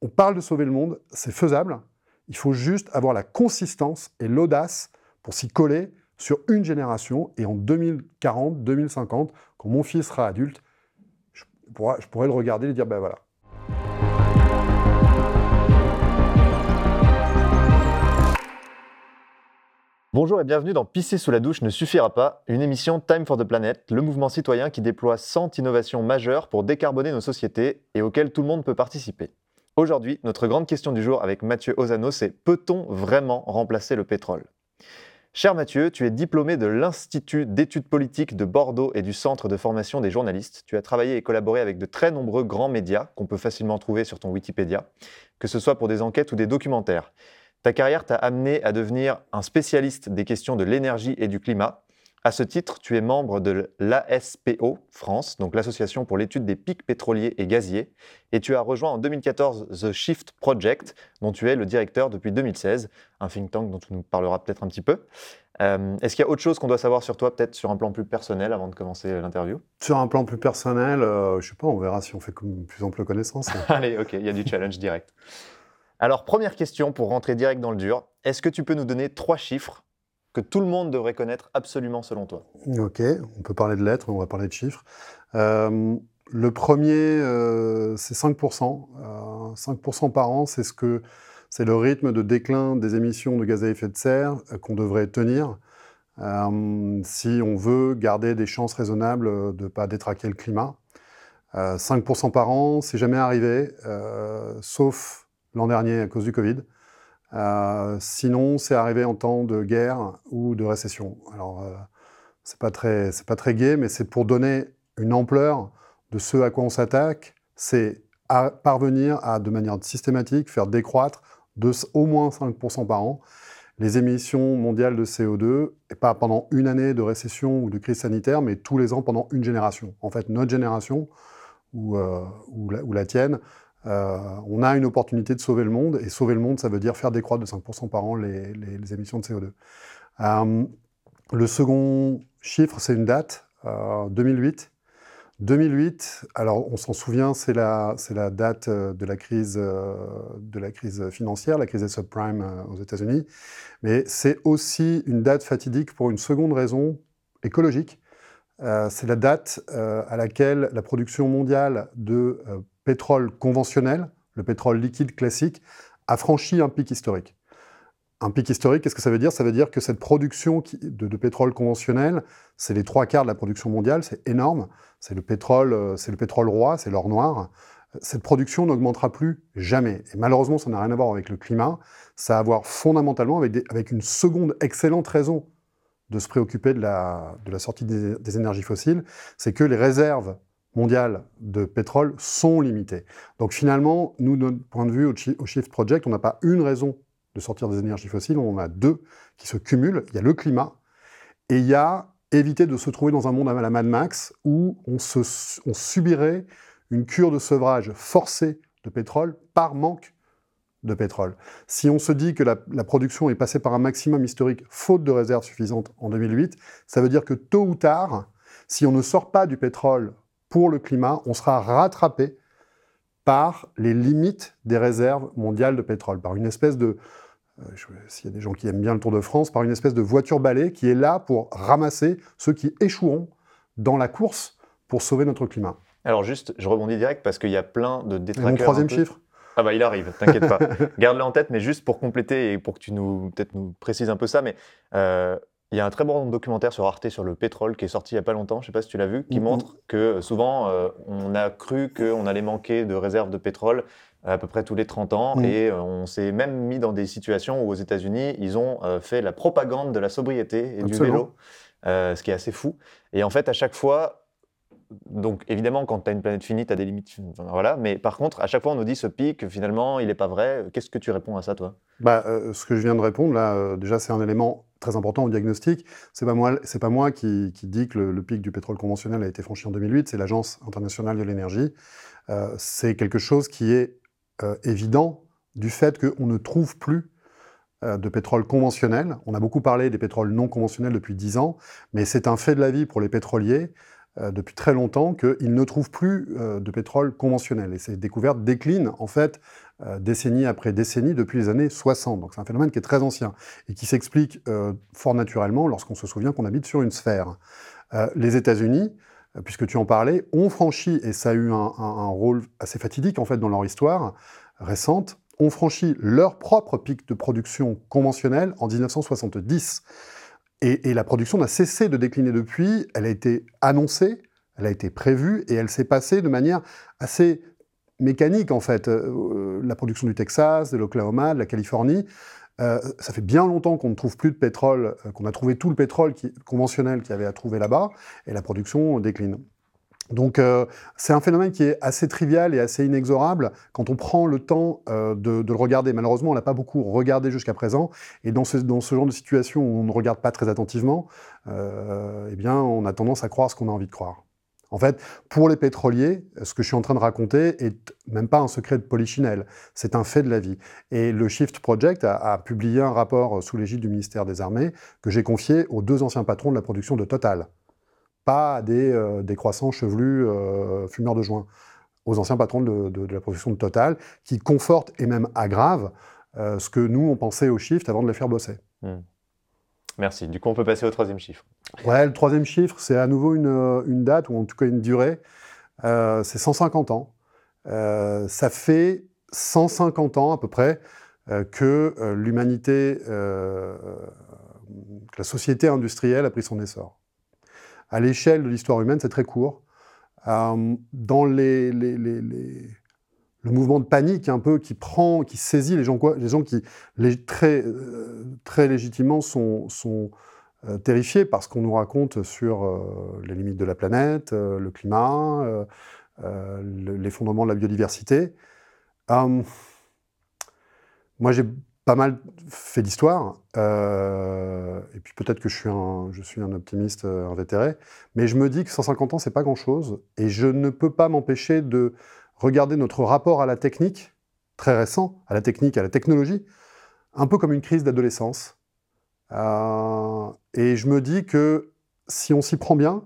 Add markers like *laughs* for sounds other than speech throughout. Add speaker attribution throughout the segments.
Speaker 1: on parle de sauver le monde, c'est faisable. Il faut juste avoir la consistance et l'audace pour s'y coller sur une génération. Et en 2040, 2050, quand mon fils sera adulte, je pourrais, le regarder et dire, ben voilà,
Speaker 2: Bonjour et bienvenue dans Pisser sous la douche ne suffira pas, une émission Time for the Planet, le mouvement citoyen qui déploie 100 innovations majeures pour décarboner nos sociétés et auquel tout le monde peut participer. Aujourd'hui, notre grande question du jour avec Mathieu Ozano, c'est peut-on vraiment remplacer le pétrole? Cher Mathieu, tu es diplômé de l'Institut d'études politiques de Bordeaux et du Centre de formation des journalistes. Tu as travaillé et collaboré avec de très nombreux grands médias qu'on peut facilement trouver sur ton Wikipédia, que ce soit pour des enquêtes ou des documentaires. Ta carrière t'a amené à devenir un spécialiste des questions de l'énergie et du climat. À ce titre, tu es membre de l'ASPO France, donc l'Association pour l'étude des pics pétroliers et gaziers, et tu as rejoint en 2014 The Shift Project, dont tu es le directeur depuis 2016, un think tank dont tu nous parleras peut-être un petit peu. Euh, est-ce qu'il y a autre chose qu'on doit savoir sur toi, peut-être sur un plan plus personnel, avant de commencer l'interview?
Speaker 1: Sur un plan plus personnel, euh, je sais pas, on verra si on fait une plus ample connaissance. *laughs*
Speaker 2: Allez, ok, il y a du challenge direct. Alors, première question pour rentrer direct dans le dur. Est-ce que tu peux nous donner trois chiffres que tout le monde devrait connaître absolument selon toi
Speaker 1: Ok, on peut parler de lettres, on va parler de chiffres. Euh, le premier, euh, c'est 5%. 5% euh, par an, c'est ce c'est le rythme de déclin des émissions de gaz à effet de serre qu'on devrait tenir si on veut garder des chances raisonnables de ne pas détraquer le climat. 5% par an, c'est jamais arrivé, sauf l'an dernier à cause du Covid. Euh, sinon, c'est arrivé en temps de guerre ou de récession. Alors, euh, c'est pas très, pas très gai, mais c'est pour donner une ampleur de ce à quoi on s'attaque. C'est parvenir à, de manière systématique, faire décroître de au moins 5% par an les émissions mondiales de CO2, et pas pendant une année de récession ou de crise sanitaire, mais tous les ans pendant une génération. En fait, notre génération, ou, euh, la, tienne, euh, on a une opportunité de sauver le monde, et sauver le monde, ça veut dire faire décroître de 5% par an les, émissions de CO2. Euh, le second chiffre, c'est une date, 2008. Euh, 2008, alors on s'en souvient, c'est la, date de la, crise, de la crise financière, la crise des subprimes aux États-Unis, mais c'est aussi une date fatidique pour une seconde raison écologique. c'est la date à laquelle la production mondiale de pétrole conventionnel, le pétrole liquide classique, a franchi un pic historique. Un pic historique, qu'est-ce que ça veut dire? Ça veut dire que cette production de, pétrole conventionnel, c'est les trois quarts de la production mondiale, c'est énorme. C'est le pétrole, euh, c'est le pétrole roi, c'est l'or noir. Cette production n'augmentera plus jamais. Et malheureusement, ça n'a rien à voir avec le climat. Ça a à voir fondamentalement avec, une seconde excellente raison de se préoccuper de la, sortie des énergies fossiles, c'est que les réserves mondiales de pétrole sont limitées. Donc finalement, nous, de notre point de vue au, Shift Project, on n'a pas une raison de sortir des énergies fossiles, on en a deux qui se cumulent. Il y a le climat et il y a éviter de se trouver dans un monde à la Mad Max où on, subirait une cure de sevrage forcée de pétrole par manque de pétrole. Si on se dit que la, la, production est passée par un maximum historique faute de réserves suffisantes en 2008, ça veut dire que tôt ou tard, si on ne sort pas du pétrole pour le climat, on sera rattrapé par les limites des réserves mondiales de pétrole, par une espèce de, euh, s'il y a des gens qui aiment bien le Tour de France, par une espèce de voiture balai qui est là pour ramasser ceux qui échoueront dans la course pour sauver notre climat.
Speaker 2: Alors juste, je rebondis direct parce qu'il y a plein de détraqueurs.
Speaker 1: Mon troisième chiffre?
Speaker 2: Ah bah il arrive, t'inquiète pas. *laughs* Garde-le en tête, mais juste pour compléter et pour que tu nous peut-être nous précises un peu ça, mais euh, il y a un très bon documentaire sur Arte sur le pétrole qui est sorti il n'y a pas longtemps, je ne sais pas si tu l'as vu, qui montre que euh, souvent euh, on a cru qu'on allait manquer de réserves de pétrole à peu près tous les 30 ans et euh, on s'est même mis dans des situations où aux États-Unis ils ont fait la propagande de la sobriété et du vélo, ce qui est assez fou. Et en fait à chaque fois donc évidemment, quand tu as une planète finie, tu as des limites. voilà. Mais par contre, à chaque fois, on nous dit ce pic, finalement, il n'est pas vrai. Qu'est-ce que tu réponds à ça, toi?
Speaker 1: Bah, Ce que je viens de répondre, là, déjà, c'est un élément très important au diagnostic. C'est pas moi, pas moi qui, dit que le, pic du pétrole conventionnel a été franchi en 2008. C'est l'Agence internationale de l'énergie. Euh, c'est quelque chose qui est euh, évident du fait qu'on ne trouve plus euh, de pétrole conventionnel. On a beaucoup parlé des pétroles non conventionnels depuis 10 ans, mais c'est un fait de la vie pour les pétroliers depuis très longtemps qu'ils ne trouvent plus de pétrole conventionnel. Et ces découvertes déclinent en fait décennie après décennie depuis les années 60. Donc c'est un phénomène qui est très ancien et qui s'explique fort naturellement lorsqu'on se souvient qu'on habite sur une sphère. les États-Unis, puisque tu en parlais, ont franchi, et ça a eu un, un, rôle assez fatidique en fait dans leur histoire récente, ont franchi leur propre pic de production conventionnelle en 1970. Et, la production n'a cessé de décliner depuis, elle a été annoncée, elle a été prévue, et elle s'est passée de manière assez mécanique en fait. Euh, la production du Texas, de l'Oklahoma, de la Californie, euh, ça fait bien longtemps qu'on ne trouve plus de pétrole, euh, qu'on a trouvé tout le pétrole conventionnel qu'il y avait à trouver là-bas, et la production décline. Donc euh, c'est un phénomène qui est assez trivial et assez inexorable quand on prend le temps euh, de, le regarder. Malheureusement, on l'a pas beaucoup regardé jusqu'à présent, et dans ce, dans ce, genre de situation où on ne regarde pas très attentivement, euh, eh bien, on a tendance à croire ce qu'on a envie de croire. En fait, pour les pétroliers, ce que je suis en train de raconter est même pas un secret de polichinelle, c'est un fait de la vie. Et le Shift Project a, a publié un rapport sous l'égide du ministère des Armées que j'ai confié aux deux anciens patrons de la production de Total pas à des, euh, croissants chevelus euh, fumeurs de joint, aux anciens patrons de, la production de Total, qui confortent et même aggravent euh, ce que nous, on pensait au shift avant de les faire bosser. Hmm.
Speaker 2: Merci. Du coup, on peut passer au troisième chiffre.
Speaker 1: Ouais, le troisième chiffre, c'est à nouveau une, date, ou en tout cas une durée. c'est 150 ans. ça fait 150 ans à peu près que l'humanité, que la société industrielle a pris son essor. À l'échelle de l'histoire humaine, c'est très court. Euh, dans le mouvement de panique un peu qui prend, qui saisit les gens, les gens qui très, euh, très légitimement sont, sont euh, terrifiés par ce qu'on nous raconte sur les limites de la planète, le climat, l'effondrement de la biodiversité. moi, j'ai pas mal fait d'histoire, euh, et puis peut-être que je suis un, je un optimiste euh, invétéré, mais je me dis que 150 ans, c'est pas grand-chose, et je ne peux pas m'empêcher de regarder notre rapport à la technique, très récent, à la technique, à la technologie, un peu comme une crise d'adolescence. Euh, et je me dis que si on s'y prend bien,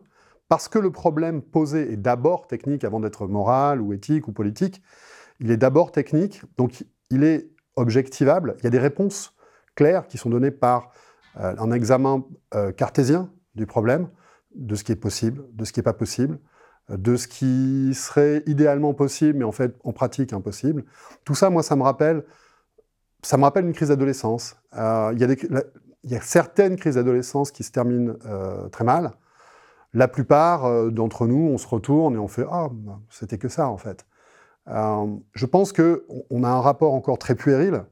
Speaker 1: parce que le problème posé est d'abord technique avant d'être moral ou éthique ou politique, il est d'abord technique, donc il est objectivable. Il y a des réponses claires qui sont données par euh, un examen euh, cartésien du problème, de ce qui est possible, de ce qui n'est pas possible, euh, de ce qui serait idéalement possible, mais en fait, en pratique, impossible. Tout ça, moi, ça me rappelle, ça me rappelle une crise d'adolescence. il y a certaines crises d'adolescence qui se terminent très mal. La plupart d'entre nous, on se retourne et on fait Ah, c'était que ça, en fait. Euh, je pense qu'on a un rapport encore très puéril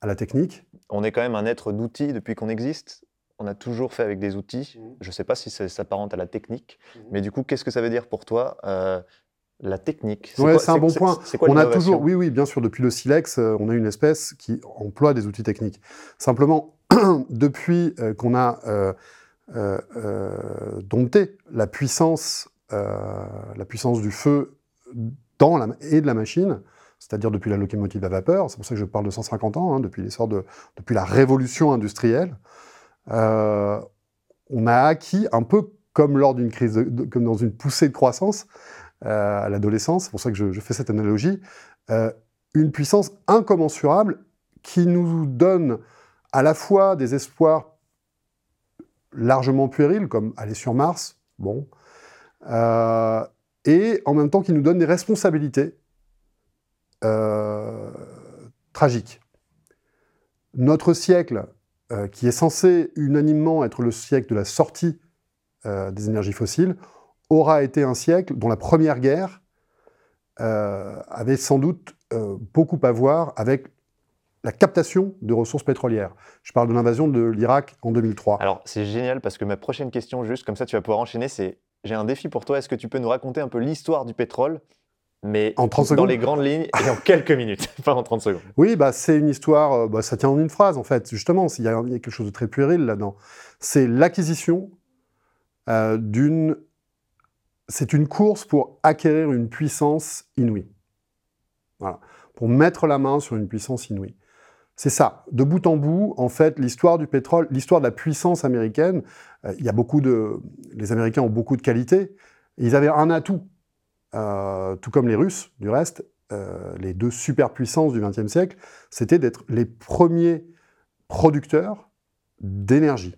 Speaker 1: à la technique.
Speaker 2: On est quand même un être d'outils depuis qu'on existe. On a toujours fait avec des outils. Mmh. Je ne sais pas si ça s'apparente à la technique, mmh. mais du coup, qu'est-ce que ça veut dire pour toi euh, la technique?
Speaker 1: C'est un bon point. on a toujours, oui, oui, bien sûr, depuis le silex, euh, on a une espèce qui emploie des outils techniques. Simplement, *clears throat* depuis qu'on a dompté la puissance, la puissance du feu et de la machine, c'est-à-dire depuis la locomotive à vapeur, c'est pour ça que je parle de 150 ans, hein, depuis l'essor de, depuis la révolution industrielle, euh, on a acquis un peu comme lors d'une crise, comme dans une poussée de croissance euh, à l'adolescence, c'est pour ça que je, fais cette analogie, euh, une puissance incommensurable qui nous donne à la fois des espoirs largement puérils, comme aller sur Mars, bon, et en même temps qui nous donne des responsabilités euh, tragiques. Notre siècle, euh, qui est censé unanimement être le siècle de la sortie euh, des énergies fossiles, aura été un siècle dont la Première Guerre avait sans doute beaucoup à voir avec la captation de ressources pétrolières. Je parle de l'invasion de l'Irak en 2003.
Speaker 2: Alors c'est génial parce que ma prochaine question, juste comme ça tu vas pouvoir enchaîner, c'est j'ai un défi pour toi. Est-ce que tu peux nous raconter un peu l'histoire du pétrole mais
Speaker 1: en 30
Speaker 2: dans les grandes lignes et en quelques minutes, *laughs* pas en 30 secondes.
Speaker 1: Oui, bah, c'est une histoire, euh, bah, ça tient en une phrase en fait, justement, il y, a, quelque chose de très puéril là-dedans. C'est l'acquisition euh, d'une... C'est une course pour acquérir une puissance inouïe. Voilà. Pour mettre la main sur une puissance inouïe. C'est ça. De bout en bout, en fait, l'histoire du pétrole, l'histoire de la puissance américaine, euh, il y a beaucoup de... Les Américains ont beaucoup de qualités. Ils avaient un atout, euh, tout comme les Russes, du reste, les deux superpuissances du XXe siècle, c'était d'être les premiers producteurs d'énergie.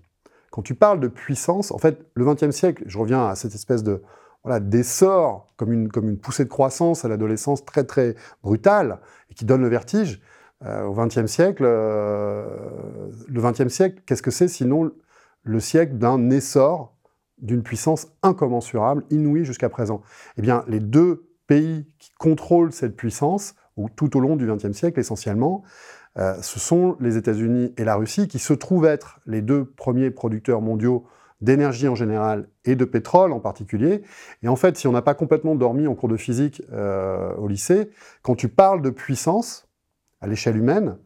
Speaker 1: Quand tu parles de puissance, en fait, le XXe siècle, je reviens à cette espèce de voilà, d'essor, comme une, comme une poussée de croissance à l'adolescence très très brutale, et qui donne le vertige, euh, au XXe siècle, euh, le XXe siècle, qu'est-ce que c'est sinon le siècle d'un essor d'une puissance incommensurable, inouïe jusqu'à présent? Eh bien, les deux pays qui contrôlent cette puissance, ou tout au long du XXe siècle essentiellement, euh, ce sont les États-Unis et la Russie, qui se trouvent être les deux premiers producteurs mondiaux d'énergie en général et de pétrole en particulier. Et en fait, si on n'a pas complètement dormi en cours de physique euh, au lycée, quand tu parles de puissance à l'échelle humaine,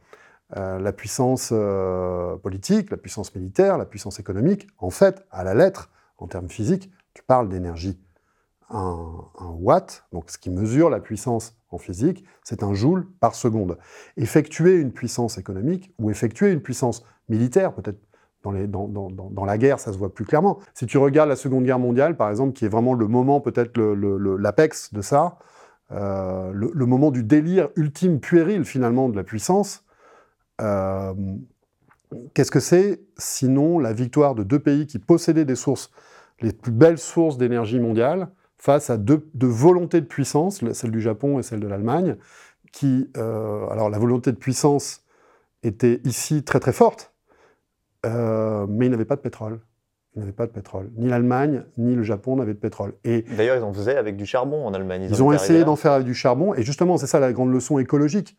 Speaker 1: euh, la puissance politique, la puissance militaire, la puissance économique, en fait, à la lettre, en termes physiques, tu parles d'énergie. Un, watt, donc ce qui mesure la puissance en physique, c'est un joule par seconde. Effectuer une puissance économique ou effectuer une puissance militaire, peut-être dans, la guerre, ça se voit plus clairement. Si tu regardes la Seconde Guerre mondiale, par exemple, qui est vraiment le moment, peut-être l'apex de ça, euh, le, moment du délire ultime, puéril finalement de la puissance, euh, qu'est-ce que c'est sinon la victoire de deux pays qui possédaient des sources, les plus belles sources d'énergie mondiale, face à deux, volontés de puissance, celle du Japon et celle de l'Allemagne, qui, euh, alors la volonté de puissance était ici très très forte, mais ils n'avaient pas de pétrole. N'avaient pas de pétrole. Ni l'Allemagne, ni le Japon n'avaient de pétrole.
Speaker 2: Et D'ailleurs, ils en faisaient avec du charbon en Allemagne.
Speaker 1: Ils, ont essayé d'en faire avec du charbon, et justement, c'est ça la grande leçon écologique.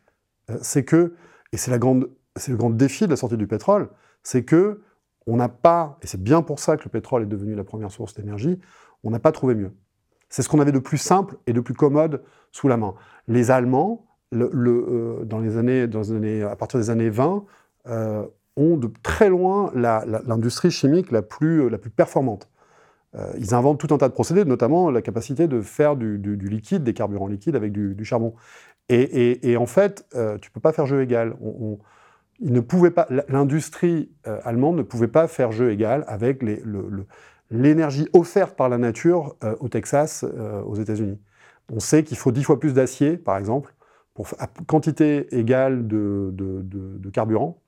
Speaker 1: Euh, c'est que, et c'est, la grande, c'est le grand défi de la sortie du pétrole, c'est que on n'a pas, et c'est bien pour ça que le pétrole est devenu la première source d'énergie, on n'a pas trouvé mieux. C'est ce qu'on avait de plus simple et de plus commode sous la main. Les Allemands, le, euh, dans les années, dans les années, à partir des années 20, euh, ont de très loin l'industrie chimique la plus, la plus performante. Euh, ils inventent tout un tas de procédés, notamment la capacité de faire du, liquide, des carburants liquides avec du, charbon. Et, en fait, tu ne peux pas faire jeu égal. On, ne pas, l'industrie allemande ne pouvait pas faire jeu égal avec l'énergie offerte par la nature euh, au Texas, euh, aux États-Unis. On sait qu'il faut dix fois plus d'acier, par exemple, pour quantité égale de, carburant.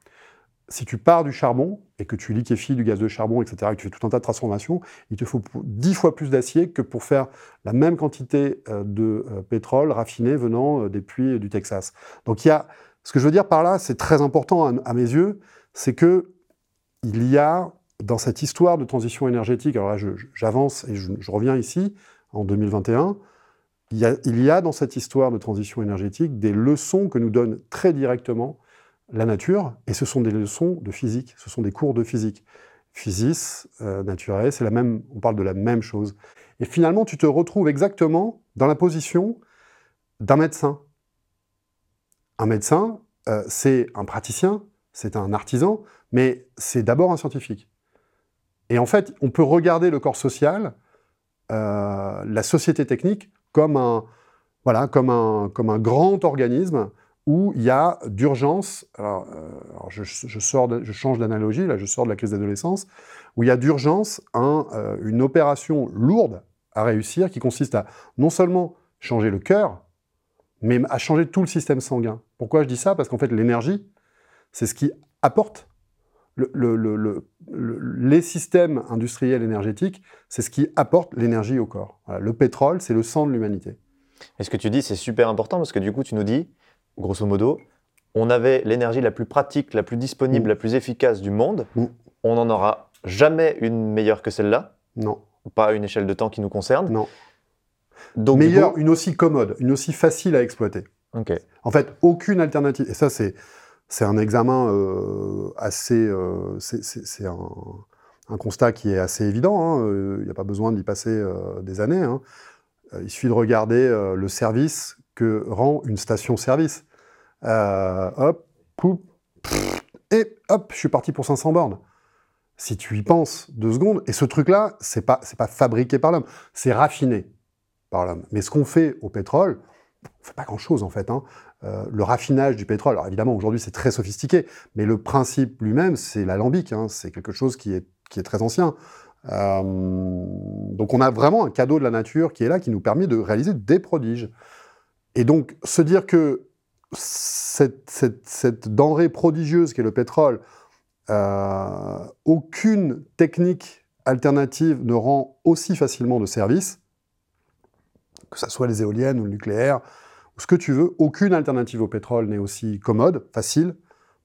Speaker 1: Si tu pars du charbon et que tu liquéfies du gaz de charbon, etc., et que tu fais tout un tas de transformations, il te faut dix fois plus d'acier que pour faire la même quantité euh, de pétrole raffiné venant des puits du Texas. Donc il y a, ce que je veux dire par là, c'est très important à, mes yeux, c'est que il y a dans cette histoire de transition énergétique, alors là j'avance et je, reviens ici, en 2021, il y, a, il y, a, dans cette histoire de transition énergétique des leçons que nous donne très directement la nature, et ce sont des leçons de physique, ce sont des cours de physique. Physis, euh, naturelle, c'est la même, on parle de la même chose. Et finalement, tu te retrouves exactement dans la position d'un médecin. Un médecin, euh, c'est un praticien, c'est un artisan, mais c'est d'abord un scientifique. Et en fait, on peut regarder le corps social, euh, la société technique, comme un, voilà, comme un, comme un grand organisme où il y a d'urgence, alors, euh, je, sors je change d'analogie, là je sors de la crise d'adolescence, où il y a d'urgence euh, une opération lourde à réussir qui consiste à non seulement changer le cœur, mais à changer tout le système sanguin. Pourquoi je dis ça? Parce qu'en fait l'énergie, c'est ce qui apporte le, les systèmes industriels énergétiques, c'est ce qui apporte l'énergie au corps. le pétrole, c'est le sang de l'humanité.
Speaker 2: Et ce que tu dis, c'est super important? Parce que du coup, tu nous dis, grosso modo, on avait l'énergie la plus pratique, la plus disponible, mm. la plus efficace du monde. Mm. On n'en aura jamais une meilleure que celle-là.
Speaker 1: Non.
Speaker 2: Pas à une échelle de temps qui nous concerne.
Speaker 1: Non. Donc, meilleure, une aussi commode, une aussi facile à exploiter.
Speaker 2: Ok.
Speaker 1: En fait, aucune alternative. Et ça, c'est c'est un examen euh, assez. Euh, c'est un, constat qui est assez évident. Hein, euh, il n'y a pas besoin d'y passer des années. Hein. Il suffit de regarder le service que rend une station-service. Hop, poup, et hop, je suis parti pour 500 bornes. Si tu y penses deux secondes, et ce truc-là, c'est pas, pas fabriqué par l'homme, c'est raffiné par l'homme. Mais ce qu'on fait au pétrole, on fait pas grand-chose en fait. Hein. Euh, le raffinage du pétrole, alors évidemment aujourd'hui c'est très sophistiqué, mais le principe lui-même c'est l'alambic, hein, c'est quelque chose qui est, qui est très ancien. Euh, donc on a vraiment un cadeau de la nature qui est là, qui nous permet de réaliser des prodiges. Et donc, se dire que cette, cette, denrée prodigieuse qu'est le pétrole, euh, aucune technique alternative ne rend aussi facilement de service, que ce soit les éoliennes ou le nucléaire, ou ce que tu veux, aucune alternative au pétrole n'est aussi commode, facile,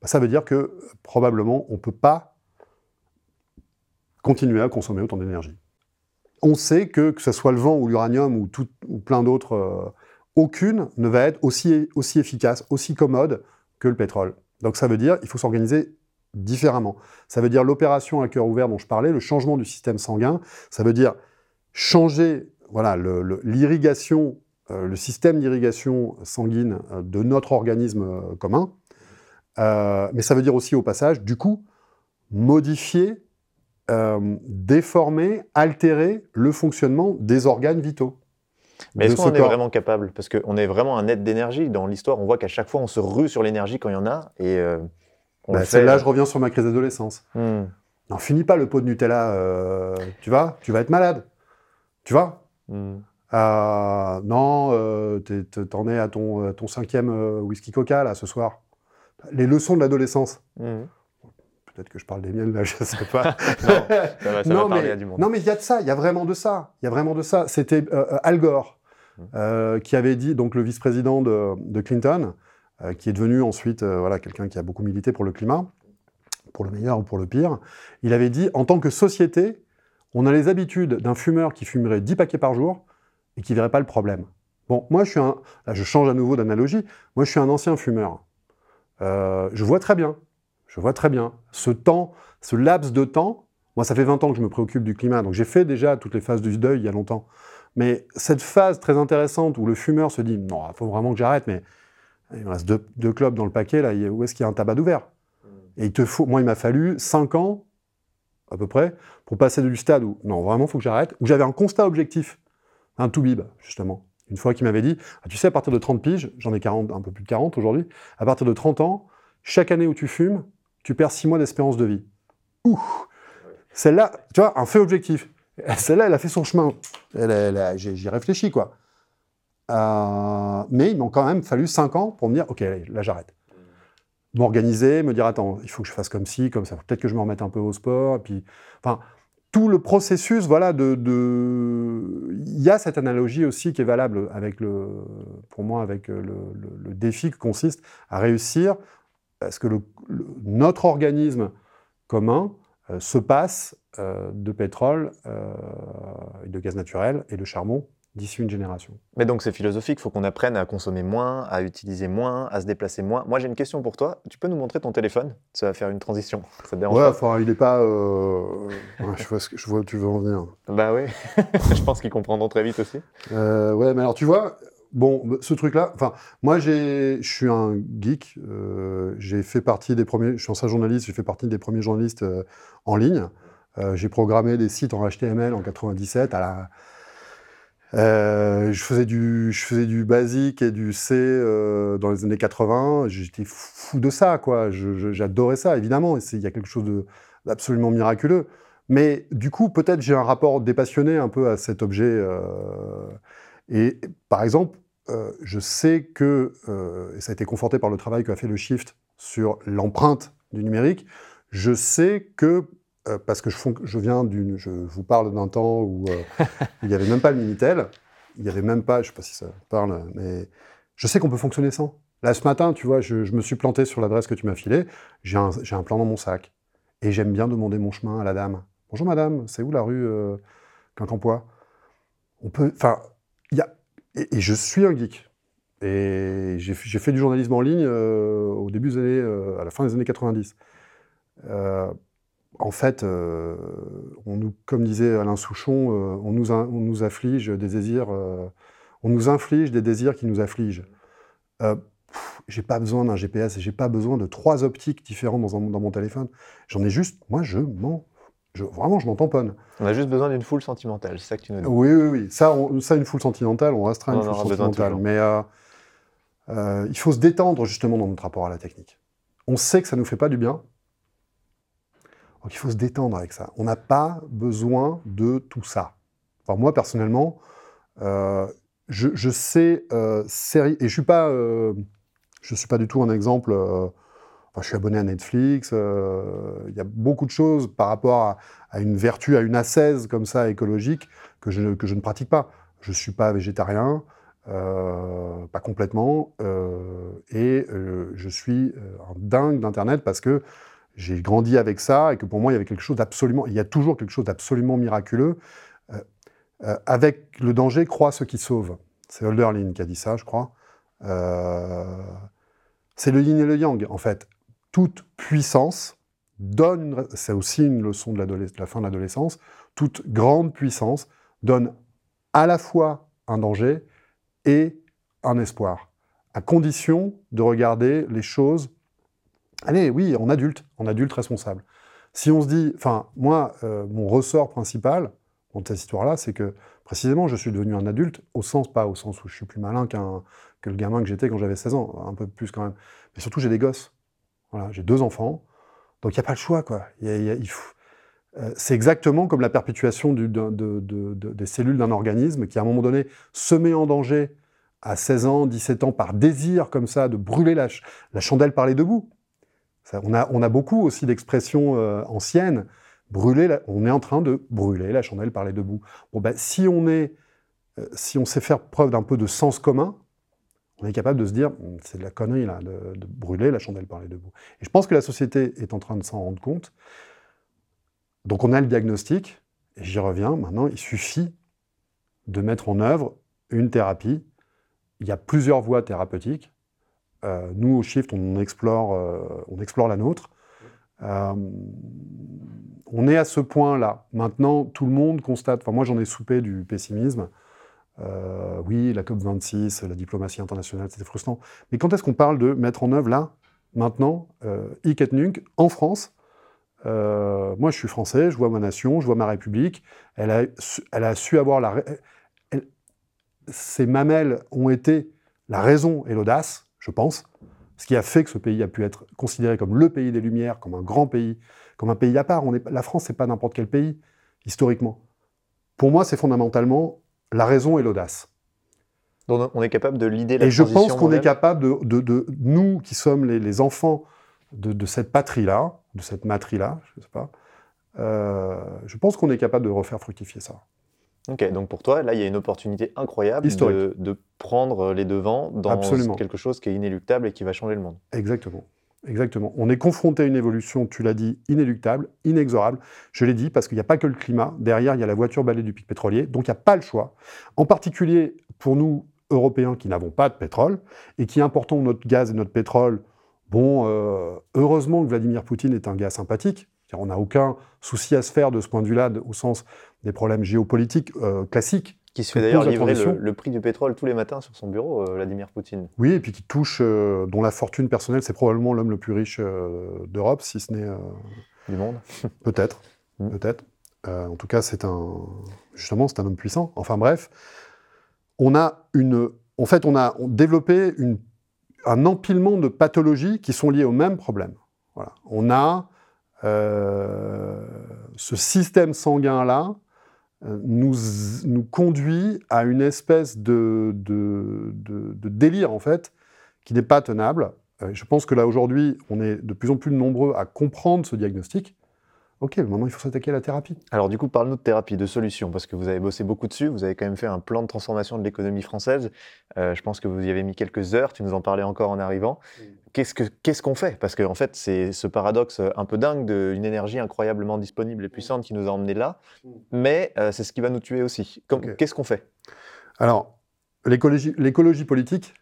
Speaker 1: bah, ça veut dire que probablement on ne peut pas continuer à consommer autant d'énergie. On sait que, que ce soit le vent ou l'uranium ou, ou plein d'autres, euh, aucune ne va être aussi, aussi efficace, aussi commode que le pétrole. Donc ça veut dire qu'il faut s'organiser différemment. Ça veut dire l'opération à cœur ouvert dont je parlais, le changement du système sanguin. Ça veut dire changer voilà, l'irrigation, le, le, système d'irrigation sanguine euh, de notre organisme euh, commun. Euh, mais ça veut dire aussi au passage, du coup, modifier, euh, déformer, altérer le fonctionnement des organes vitaux.
Speaker 2: Mais est-ce qu'on est vraiment capable? Parce qu'on est vraiment un être d'énergie. Dans l'histoire, on voit qu'à chaque fois, on se rue sur l'énergie quand il y en a. Et euh,
Speaker 1: on bah, fait... Là, je reviens sur ma crise d'adolescence. Hmm. Non, finis pas le pot de Nutella, euh, tu vas, tu vas être malade. Tu vois hmm. euh, Non, euh, t'en es à ton, euh, ton cinquième euh, whisky coca, là, ce soir. Les leçons de l'adolescence. Hmm. Peut-être que je parle des miennes, là, je sais pas. *laughs*
Speaker 2: non, ça va, ça *laughs* non,
Speaker 1: va mais,
Speaker 2: à du monde.
Speaker 1: Non, mais il y a de ça, il y a vraiment de ça. Il y a vraiment de ça. C'était euh, Al Gore euh, qui avait dit, donc le vice-président de, de, Clinton, euh, qui est devenu ensuite euh, voilà, quelqu'un qui a beaucoup milité pour le climat, pour le meilleur ou pour le pire. Il avait dit, en tant que société, on a les habitudes d'un fumeur qui fumerait 10 paquets par jour et qui verrait pas le problème. Bon, moi, je suis un... Là, je change à nouveau d'analogie. Moi, je suis un ancien fumeur. je vois très bien je vois très bien. Ce temps, ce laps de temps, moi, ça fait 20 ans que je me préoccupe du climat, donc j'ai fait déjà toutes les phases du deuil il y a longtemps. Mais cette phase très intéressante où le fumeur se dit non, il faut vraiment que j'arrête, mais il me reste deux, deux clopes dans le paquet, là, où est-ce qu'il y a un tabac d'ouvert? Et il te faut, moi, il m'a fallu 5 ans, à peu près, pour passer du stade où non, vraiment, il faut que j'arrête, où j'avais un constat objectif, un tout bib, justement. Une fois qu'il m'avait dit, ah, tu sais, à partir de 30 piges, j'en ai 40, un peu plus de 40 aujourd'hui, à partir de 30 ans, chaque année où tu fumes, tu perds six mois d'espérance de vie. Ouh Celle-là, tu vois, un fait objectif. Celle-là, elle a fait son chemin. J'y réfléchis, quoi. Euh, mais il m'a quand même fallu cinq ans pour me dire, OK, là, j'arrête. M'organiser, me dire, attends, il faut que je fasse comme ci, comme ça. Peut-être que je me remette un peu au sport. Et puis, enfin, tout le processus, voilà, de, de, il y a cette analogie aussi qui est valable avec le, pour moi, avec le défi qui consiste à réussir est-ce que le, le, notre organisme commun euh, se passe euh, de pétrole, euh, de gaz naturel et de charbon d'ici une génération.
Speaker 2: Mais donc c'est philosophique, il faut qu'on apprenne à consommer moins, à utiliser moins, à se déplacer moins. Moi j'ai une question pour toi, tu peux nous montrer ton téléphone? Ça va faire une transition, *laughs* ça te dérange
Speaker 1: ouais,
Speaker 2: pas?
Speaker 1: enfin il n'est pas... Euh... Ouais, je, vois ce que, je vois où tu veux en venir.
Speaker 2: Bah oui, *laughs* je pense qu'ils comprendront très vite aussi.
Speaker 1: Euh, ouais, mais alors tu vois, Bon, ce truc-là, enfin, moi, je suis un geek. Euh, j'ai fait partie des premiers. Je suis ancien journaliste. J'ai fait partie des premiers journalistes euh, en ligne. Euh, j'ai programmé des sites en HTML en 97. À la, euh, je faisais du, je faisais du basique et du C dans les années 80. J'étais fou de ça, quoi. J'adorais ça, évidemment. Il y a quelque chose d'absolument miraculeux. Mais du coup, peut-être j'ai un rapport dépassionné un peu à cet objet. Et par exemple, euh, je sais que, euh, et ça a été conforté par le travail qu'a fait le Shift sur l'empreinte du numérique, je sais que, euh, parce que je, je viens d'une, je vous parle d'un temps où *laughs* il n'y avait même pas le Minitel, il n'y avait même pas, je ne sais pas si ça parle, mais je sais qu'on peut fonctionner sans. Là, ce matin, tu vois, je, je me suis planté sur l'adresse que tu m'as filée, j'ai un, un, plan dans mon sac, et j'aime bien demander mon chemin à la dame. Bonjour madame, c'est où la rue Quincampoix? On peut, enfin, il y a et, je suis un geek. Et j'ai fait du journalisme en ligne euh, au début des années, euh, à la fin des années 90. Euh, en fait, comme disait Alain Souchon, on nous, on, afflige des désirs, on nous inflige des désirs qui nous affligent. j'ai pas besoin d'un GPS et j'ai pas besoin de trois optiques différentes dans, un, dans mon téléphone. J'en ai juste, moi, je m'en je, vraiment, je m'en tamponne.
Speaker 2: On a juste besoin d'une foule sentimentale, c'est ça que tu nous dis.
Speaker 1: Oui, oui, oui. Ça, on, ça une foule sentimentale, on restera une foule sentimentale. Mais euh, euh, il faut se détendre justement dans notre rapport à la technique. On sait que ça ne nous fait pas du bien. Donc il faut se détendre avec ça. On n'a pas besoin de tout ça. Enfin, moi, personnellement, euh, je, sais, série, et je suis pas, je suis pas du tout un exemple. Je suis abonné à Netflix. Il y a beaucoup de choses par rapport à, une vertu, à une ascèse comme ça écologique que je, ne pratique pas. Je ne suis pas végétarien. Euh, pas complètement, euh, et euh, je suis un dingue d'Internet parce que j'ai grandi avec ça et que pour moi il y avait quelque chose d'absolument, il y a toujours quelque chose d'absolument miraculeux. avec le danger croit ce qui sauve. C'est Hölderlin qui a dit ça, je crois. c'est le yin et le yang, en fait. Toute puissance donne, c'est aussi une leçon de, la fin de l'adolescence, toute grande puissance donne à la fois un danger et un espoir, à condition de regarder les choses, allez, oui, en adulte, en adulte responsable. Si on se dit, enfin, moi, euh, mon ressort principal dans cette histoire-là, c'est que précisément, je suis devenu un adulte, au sens, pas au sens où je suis plus malin qu'un, que le gamin que j'étais quand j'avais 16 ans, un peu plus quand même. Mais surtout, j'ai des gosses. Voilà, j'ai deux enfants. Donc, il n'y a pas le choix, quoi. euh, c'est exactement comme la perpétuation des cellules d'un organisme qui, à un moment donné, se met en danger à 16 ans, 17 ans, par désir comme ça de brûler la, chandelle par les deux on, a, beaucoup aussi d'expressions euh, anciennes. Brûler, on est en train de brûler la chandelle par les deux bouts. Bon, ben, si on euh, si on sait faire preuve d'un peu de sens commun, on est capable de se dire, hum, c'est de la connerie là, de, brûler la chandelle par les deux bouts. Et je pense que la société est en train de s'en rendre compte. Donc on a le diagnostic, et j'y reviens, maintenant il suffit de mettre en œuvre une thérapie. Il y a plusieurs voies thérapeutiques. Euh, nous, au Shift, on explore, euh, on explore la nôtre. Euh, on est à ce point-là. Maintenant, tout le monde constate, enfin moi j'en ai soupé du pessimisme. Oui, la COP26, la diplomatie internationale, c'était frustrant. Mais quand est-ce qu'on parle de mettre en œuvre là, maintenant, euh, Nunk, en France, euh, moi, je suis français, je vois ma nation, je vois ma République. Elle a, elle su avoir la. ces mamelles ont été la raison et l'audace, je pense, ce qui a fait que ce pays a pu être considéré comme le pays des Lumières, comme un grand pays, comme un pays à part. La France, c'est pas n'importe quel pays, historiquement. Pour moi, c'est fondamentalement la raison et l'audace.
Speaker 2: Donc, on est capable de l'idée la
Speaker 1: Et je pense qu'on est capable de, de, nous qui sommes les, les enfants de, cette patrie-là, de cette matrie-là, je ne sais pas, euh, je pense qu'on est capable de refaire fructifier ça.
Speaker 2: Ok, donc pour toi, là, il y a une opportunité incroyable de, prendre les devants dans quelque chose qui est inéluctable et qui va changer le monde.
Speaker 1: Exactement. Exactement. On est confronté à une évolution, tu l'as dit, inéluctable, inexorable. Je l'ai dit parce qu'il n'y a pas que le climat. Derrière, il y a la voiture balai du pic pétrolier. Donc, il n'y a pas le choix. En particulier pour nous, Européens, qui n'avons pas de pétrole et qui importons notre gaz et notre pétrole Bon, euh, heureusement que Vladimir Poutine est un gars sympathique. On n'a aucun souci à se faire de ce point de vue-là, au sens des problèmes géopolitiques euh, classiques.
Speaker 2: Qui se fait d'ailleurs livrer le, prix du pétrole tous les matins sur son bureau, euh, Vladimir Poutine.
Speaker 1: Oui, et puis qui touche, dont la fortune personnelle, c'est probablement l'homme le plus riche d'Europe, si ce n'est.
Speaker 2: du monde *laughs*
Speaker 1: Peut-être, mm. peut-être. en tout cas, c'est un. Justement, c'est un homme puissant. Enfin bref, on a une. En fait, on a développé une un empilement de pathologies qui sont liées au même problème. Voilà. On a euh, ce système sanguin-là euh, nous, nous conduit à une espèce de, de, délire, en fait, qui n'est pas tenable. Euh, je pense que là, aujourd'hui, on est de plus en plus nombreux à comprendre ce diagnostic. Ok, maintenant il faut s'attaquer à la thérapie.
Speaker 2: Alors du coup, parle-nous de thérapie, de solutions, parce que vous avez bossé beaucoup dessus, vous avez quand même fait un plan de transformation de l'économie française. Euh, je pense que vous y avez mis quelques heures, tu nous en parlais encore en arrivant. Qu'est-ce qu'on fait? Parce qu'en en fait, c'est ce paradoxe un peu dingue d'une énergie incroyablement disponible et puissante qui nous a emmenés là, mais euh, c'est ce qui va nous tuer aussi. Qu'est-ce qu'on fait?
Speaker 1: Alors, l'écologie politique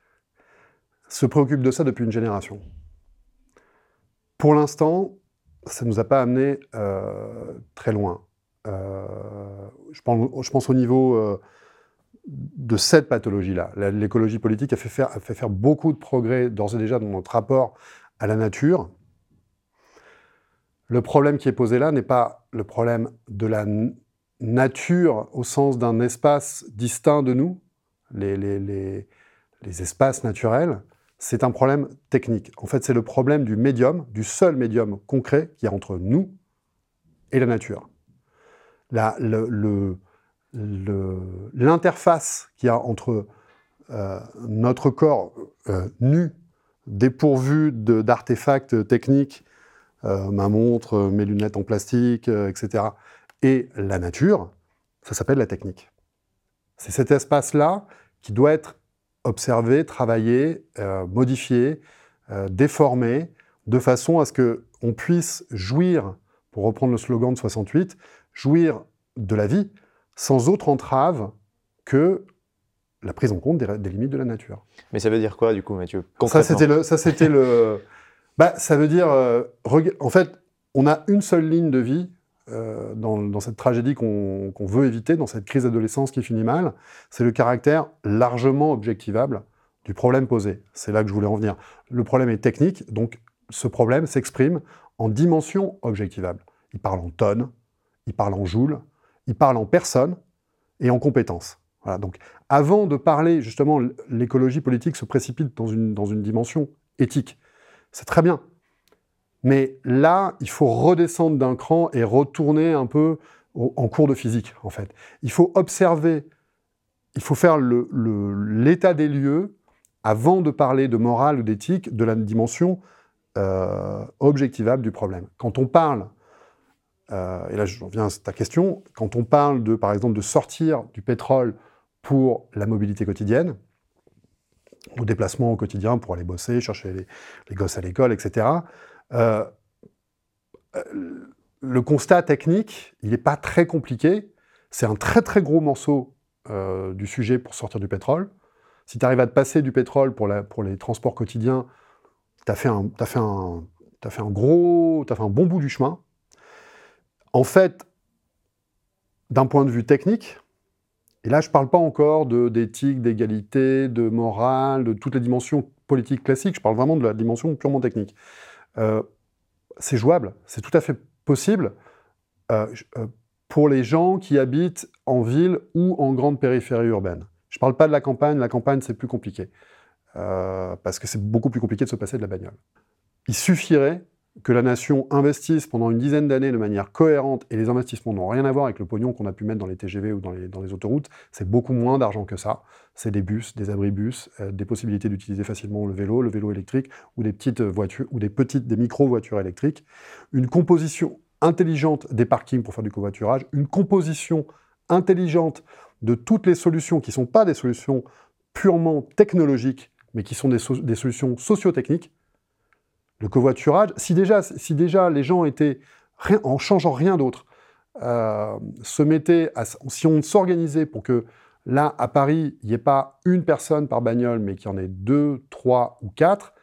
Speaker 1: se préoccupe de ça depuis une génération. Pour l'instant, ça ne nous a pas amené euh, très loin. Euh, je, pense, au niveau euh, de cette pathologie-là. L'écologie politique a fait, faire, beaucoup de progrès d'ores et déjà dans notre rapport à la nature. Le problème qui est posé là n'est pas le problème de la nature au sens d'un espace distinct de nous, les espaces naturels, c'est un problème technique. En fait, c'est le problème du médium, du seul médium concret qui est entre nous et la nature. L'interface qu'il y a entre notre corps nu, dépourvu d'artefacts techniques, ma montre, mes lunettes en plastique, etc., et la nature, ça s'appelle la technique. C'est cet espace-là qui doit être observé, travaillé, modifié, déformé, de façon à ce qu'on puisse jouir, pour reprendre le slogan de 68, jouir de la vie sans autre entrave que la prise en compte des, limites de la nature.
Speaker 2: Mais ça veut dire quoi, du coup, Mathieu
Speaker 1: Ça, c'était le... Ça, c'était le bah, ça veut dire... Euh, en fait, on a une seule ligne de vie euh, dans, cette tragédie qu'on veut éviter, dans cette crise d'adolescence qui finit mal, c'est le caractère largement objectivable du problème posé. C'est là que je voulais en venir. Le problème est technique, donc ce problème s'exprime en dimension objectivable. Il parle en tonnes, il parle en joules, il parle en personnes et en compétences. Voilà, donc avant de parler, justement, l'écologie politique se précipite dans une, dans une dimension éthique. C'est très bien. Mais là, il faut redescendre d'un cran et retourner un peu en cours de physique, en fait. Il faut observer, il faut faire l'état des lieux avant de parler de morale ou d'éthique, de la dimension euh, objectivable du problème. Quand on parle, euh, et là je reviens à ta question, quand on parle de, par exemple, de sortir du pétrole pour la mobilité quotidienne, au déplacement au quotidien pour aller bosser, chercher les, gosses à l'école, etc., euh, le constat technique, il n'est pas très compliqué. C'est un très très gros morceau du sujet pour sortir du pétrole. Si tu arrives à te passer du pétrole pour, les transports quotidiens, tu as fait un gros, as fait un bon bout du chemin. En fait, d'un point de vue technique, et là je ne parle pas encore d'éthique, d'égalité, de morale, de toutes les dimensions politiques classiques, je parle vraiment de la dimension purement technique. Euh, c'est jouable, c'est tout à fait possible euh, euh, pour les gens qui habitent en ville ou en grande périphérie urbaine. Je ne parle pas de la campagne, la campagne c'est plus compliqué. Parce que c'est beaucoup plus compliqué de se passer de la bagnole. Il suffirait que la nation investisse pendant une dizaine d'années de manière cohérente, et les investissements n'ont rien à voir avec le pognon qu'on a pu mettre dans les TGV ou dans les, autoroutes, c'est beaucoup moins d'argent que ça. C'est des bus, des abribus, euh, des possibilités d'utiliser facilement le vélo, le vélo électrique, ou des petites voitures, ou des petites, des micro-voitures électriques. Une composition intelligente des parkings pour faire du covoiturage, une composition intelligente de toutes les solutions qui ne sont pas des solutions purement technologiques, mais qui sont des, solutions socio-techniques, le covoiturage, si déjà, si déjà les gens étaient, en changeant rien d'autre, euh, se mettaient, si on s'organisait pour que là, à Paris, il n'y ait pas une personne par bagnole, mais qu'il y en ait deux, trois ou quatre,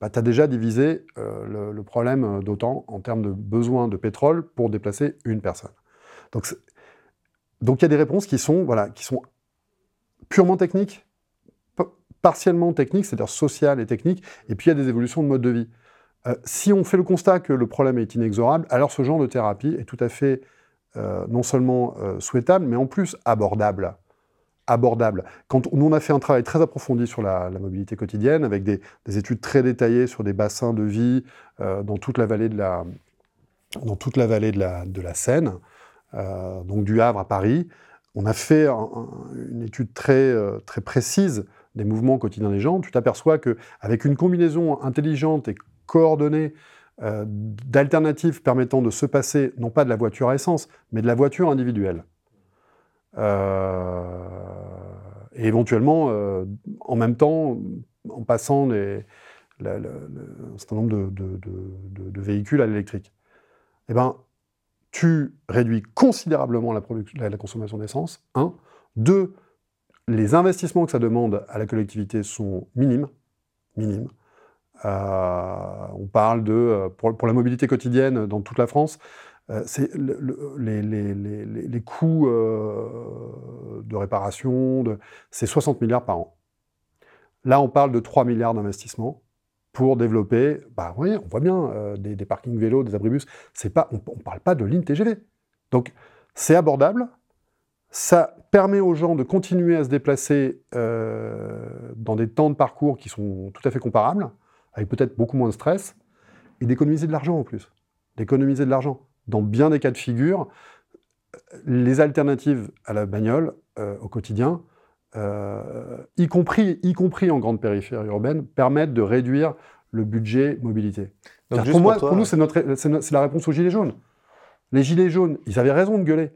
Speaker 1: bah, tu as déjà divisé euh, le, problème d'autant en termes de besoin de pétrole pour déplacer une personne. Donc, donc il y a des réponses qui sont, voilà, qui sont purement techniques, partiellement techniques, c'est-à-dire sociales et techniques, et puis il y a des évolutions de mode de vie. Euh, si on fait le constat que le problème est inexorable, alors ce genre de thérapie est tout à fait euh, non seulement euh, souhaitable, mais en plus abordable. Abordable. Quand on, a fait un travail très approfondi sur la, mobilité quotidienne, avec des, études très détaillées sur des bassins de vie dans toute la vallée de la, dans toute la, vallée de la Seine, donc du Havre à Paris, on a fait une étude très, très précise des mouvements quotidiens des gens, tu t'aperçois qu'avec une combinaison intelligente et coordonnée euh, d'alternatives permettant de se passer, non pas de la voiture à essence, mais de la voiture individuelle, euh, et éventuellement, euh, en même temps, en passant un certain nombre de, véhicules à l'électrique, eh ben, tu réduis considérablement la, la, la consommation d'essence, un. Deux, les investissements que ça demande à la collectivité sont minimes. minimes. Euh, on parle de, euh, pour, la mobilité quotidienne dans toute la France, euh, c'est les, coûts de réparation, c'est 60 milliards par an. Là, on parle de 3 milliards d'investissements pour développer, bah on voit bien, des, parkings vélos, des abribus, pas, on ne parle pas de ligne TGV. Donc, c'est abordable, ça permet aux gens de continuer à se déplacer dans des temps de parcours qui sont tout à fait comparables, avec peut-être beaucoup moins de stress, et d'économiser de l'argent en plus. D'économiser de l'argent. Dans bien des cas de figure, les alternatives à la bagnole euh, au quotidien y, compris, y compris en grande périphérie urbaine, permettent de réduire le budget mobilité. pour, moi, pour, nous, c'est la réponse aux Gilets jaunes. Les Gilets jaunes, ils avaient raison de gueuler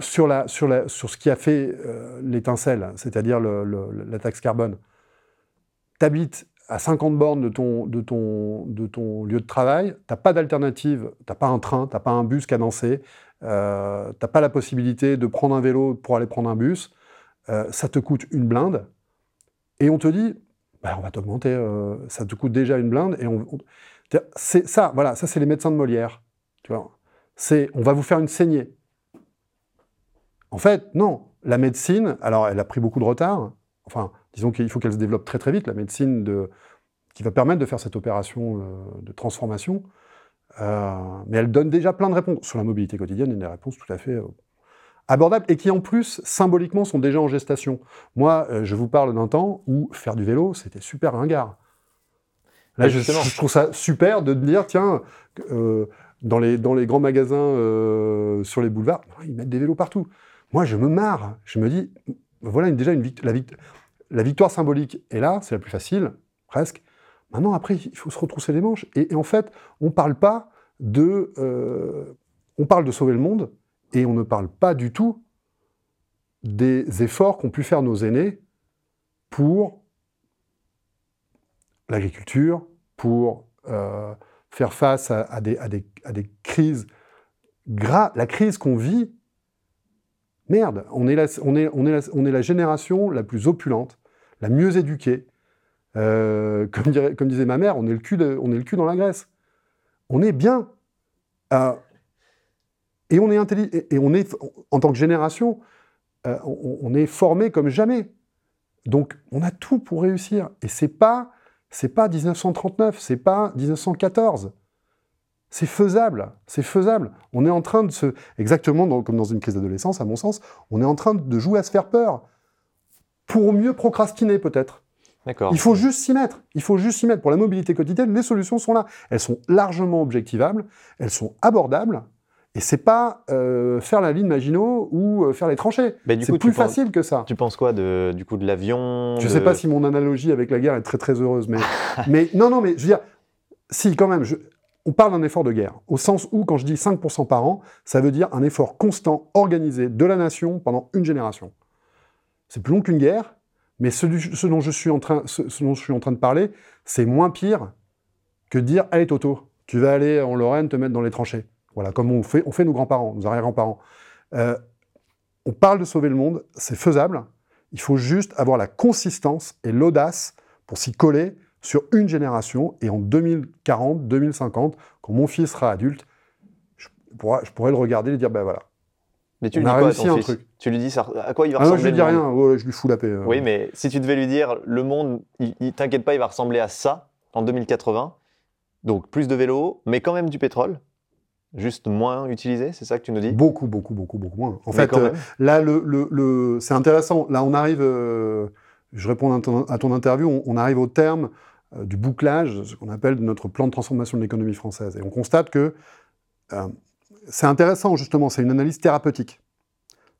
Speaker 1: sur, la, sur, la, sur ce qui a fait euh, l'étincelle, c'est-à-dire la taxe carbone. T'habites à 50 bornes de ton, de ton, de ton lieu de travail, t'as pas d'alternative, t'as pas un train, t'as pas un bus cadencé, euh, t'as pas la possibilité de prendre un vélo pour aller prendre un bus, euh, ça te coûte une blinde, et on te dit, bah, on va t'augmenter, euh, ça te coûte déjà une blinde, et on, c'est ça, voilà, ça c'est les médecins de Molière, tu vois. C'est, on va vous faire une saignée. En fait, non. La médecine, alors elle a pris beaucoup de retard. Enfin, disons qu'il faut qu'elle se développe très très vite, la médecine de, qui va permettre de faire cette opération euh, de transformation. Euh, mais elle donne déjà plein de réponses. Sur la mobilité quotidienne, il y a des réponses tout à fait euh, abordables et qui en plus, symboliquement, sont déjà en gestation. Moi, je vous parle d'un temps où faire du vélo, c'était super ringard. Là, je, je, trouve ça super de dire, tiens, dans, les, dans les grands magasins sur les boulevards, ils mettent des vélos partout. Moi, je me marre. Je me dis, voilà déjà une la, la, victoire symbolique est là, c'est la plus facile, presque. Maintenant, après, il faut se retrousser les manches. Et, en fait, on parle pas de, euh, on parle de sauver le monde, et on ne parle pas du tout des efforts qu'ont pu faire nos aînés pour l'agriculture, pour euh, faire face à, des, crises. La crise qu'on vit, Merde, on est la génération la plus opulente, la mieux éduquée. Euh, comme, disait ma mère, on est, le cul dans la graisse. On est bien. Euh, et on est intelligent. Et, on est, en tant que génération, euh, on, est formé comme jamais. Donc, on a tout pour réussir. Et c'est pas, c'est pas 1939, c'est pas 1914. C'est faisable, c'est faisable. On est en train de se, exactement comme dans une crise d'adolescence, à mon sens, on est en train de jouer à se faire peur pour mieux procrastiner peut-être. D'accord. Il faut juste s'y mettre. Il faut juste s'y mettre. Pour la mobilité quotidienne, les solutions sont là. Elles sont largement objectivables, elles sont abordables. Et c'est pas euh, faire la ligne Maginot ou euh, faire les tranchées. c'est plus facile que ça.
Speaker 2: Tu penses quoi de, du coup de l'avion
Speaker 1: Je ne sais pas si mon analogie avec la guerre est très très heureuse, mais, *laughs* mais non, non, mais je veux dire, si quand même, je, on parle d'un effort de guerre, au sens où, quand je dis 5% par an, ça veut dire un effort constant, organisé de la nation pendant une génération. C'est plus long qu'une guerre, mais ce, dont je suis en train, de parler, c'est moins pire que dire Allez, Toto, tu vas aller en Lorraine te mettre dans les tranchées. Voilà, comme on fait, on fait nos grands-parents, nos arrière-grands-parents. Euh, on parle de sauver le monde, c'est faisable. Il faut juste avoir la consistance et l'audace pour s'y coller sur une génération, et en 2040, 2050, quand mon fils sera adulte, je pourrais, le regarder et dire, ben voilà.
Speaker 2: Mais tu lui dis quoi à un Truc. Tu lui dis ça, à quoi il va ressembler
Speaker 1: ah non, je lui dis rien, je lui fous la paix. Euh.
Speaker 2: Oui, mais si tu devais lui dire, le monde, il, t'inquiète pas, il va ressembler à ça en 2080, donc plus de vélos, mais quand même du pétrole, juste moins utilisé, c'est ça que tu nous dis?
Speaker 1: Beaucoup, beaucoup, beaucoup, beaucoup moins. En fait, euh, là, le, le, c'est intéressant. Là, on arrive, euh, je réponds à ton, interview, on, arrive au terme euh, du bouclage, ce qu'on appelle notre plan de transformation de l'économie française. Et on constate que c'est intéressant, justement, c'est une analyse thérapeutique.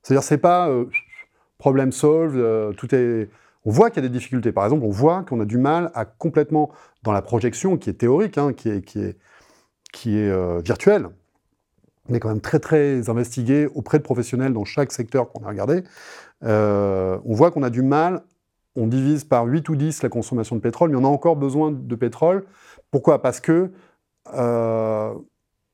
Speaker 1: C'est-à-dire, c'est pas euh, problème solve, tout est. On voit qu'il y a des difficultés. Par exemple, on voit qu'on a du mal à complètement, dans la projection qui est théorique, hein, qui est, qui est, qui est virtuelle, on est quand même très très investigué auprès de professionnels dans chaque secteur qu'on a regardé. on voit qu'on a du mal on divise par 8 ou 10 la consommation de pétrole, mais on a encore besoin de pétrole. Pourquoi? Parce que, euh,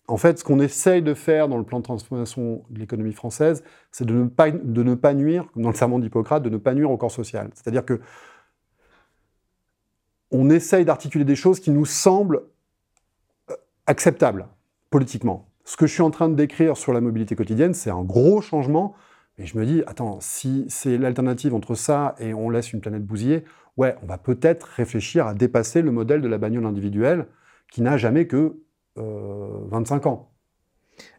Speaker 1: en fait, ce qu'on essaye de faire dans le plan de transformation de l'économie française, c'est de, ne pas, nuire, comme dans le serment d'Hippocrate, de ne pas nuire au corps social. C'est-à-dire que on essaye d'articuler des choses qui nous semblent euh, acceptables politiquement. Ce que je suis en train de décrire sur la mobilité quotidienne, c'est un gros changement et je me dis, attends, si c'est l'alternative entre ça et on laisse une planète bousillée, ouais, on va peut-être réfléchir à dépasser le modèle de la bagnole individuelle qui n'a jamais que 25 euh, ans.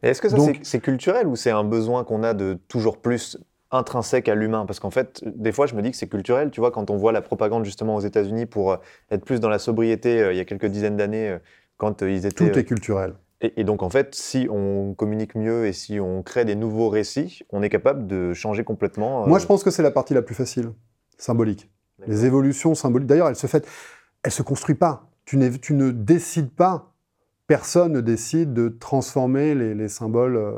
Speaker 2: Est-ce que ça, c'est culturel ou c'est un besoin qu'on a de toujours plus intrinsèque à l'humain? Parce qu'en fait, des fois, je me dis que c'est culturel. Tu vois, quand on voit la propagande justement aux États-Unis pour euh, être plus dans la sobriété euh, il y a quelques dizaines d'années, quand ils étaient.
Speaker 1: Tout est culturel.
Speaker 2: Et, donc en fait, si on communique mieux et si on crée des nouveaux récits, on est capable de changer complètement.
Speaker 1: Moi, je pense que c'est la partie la plus facile, symbolique. Les évolutions symboliques. D'ailleurs, elles se fait, elles se construisent pas. Tu, tu ne décides pas personne ne décide de transformer les, symboles euh,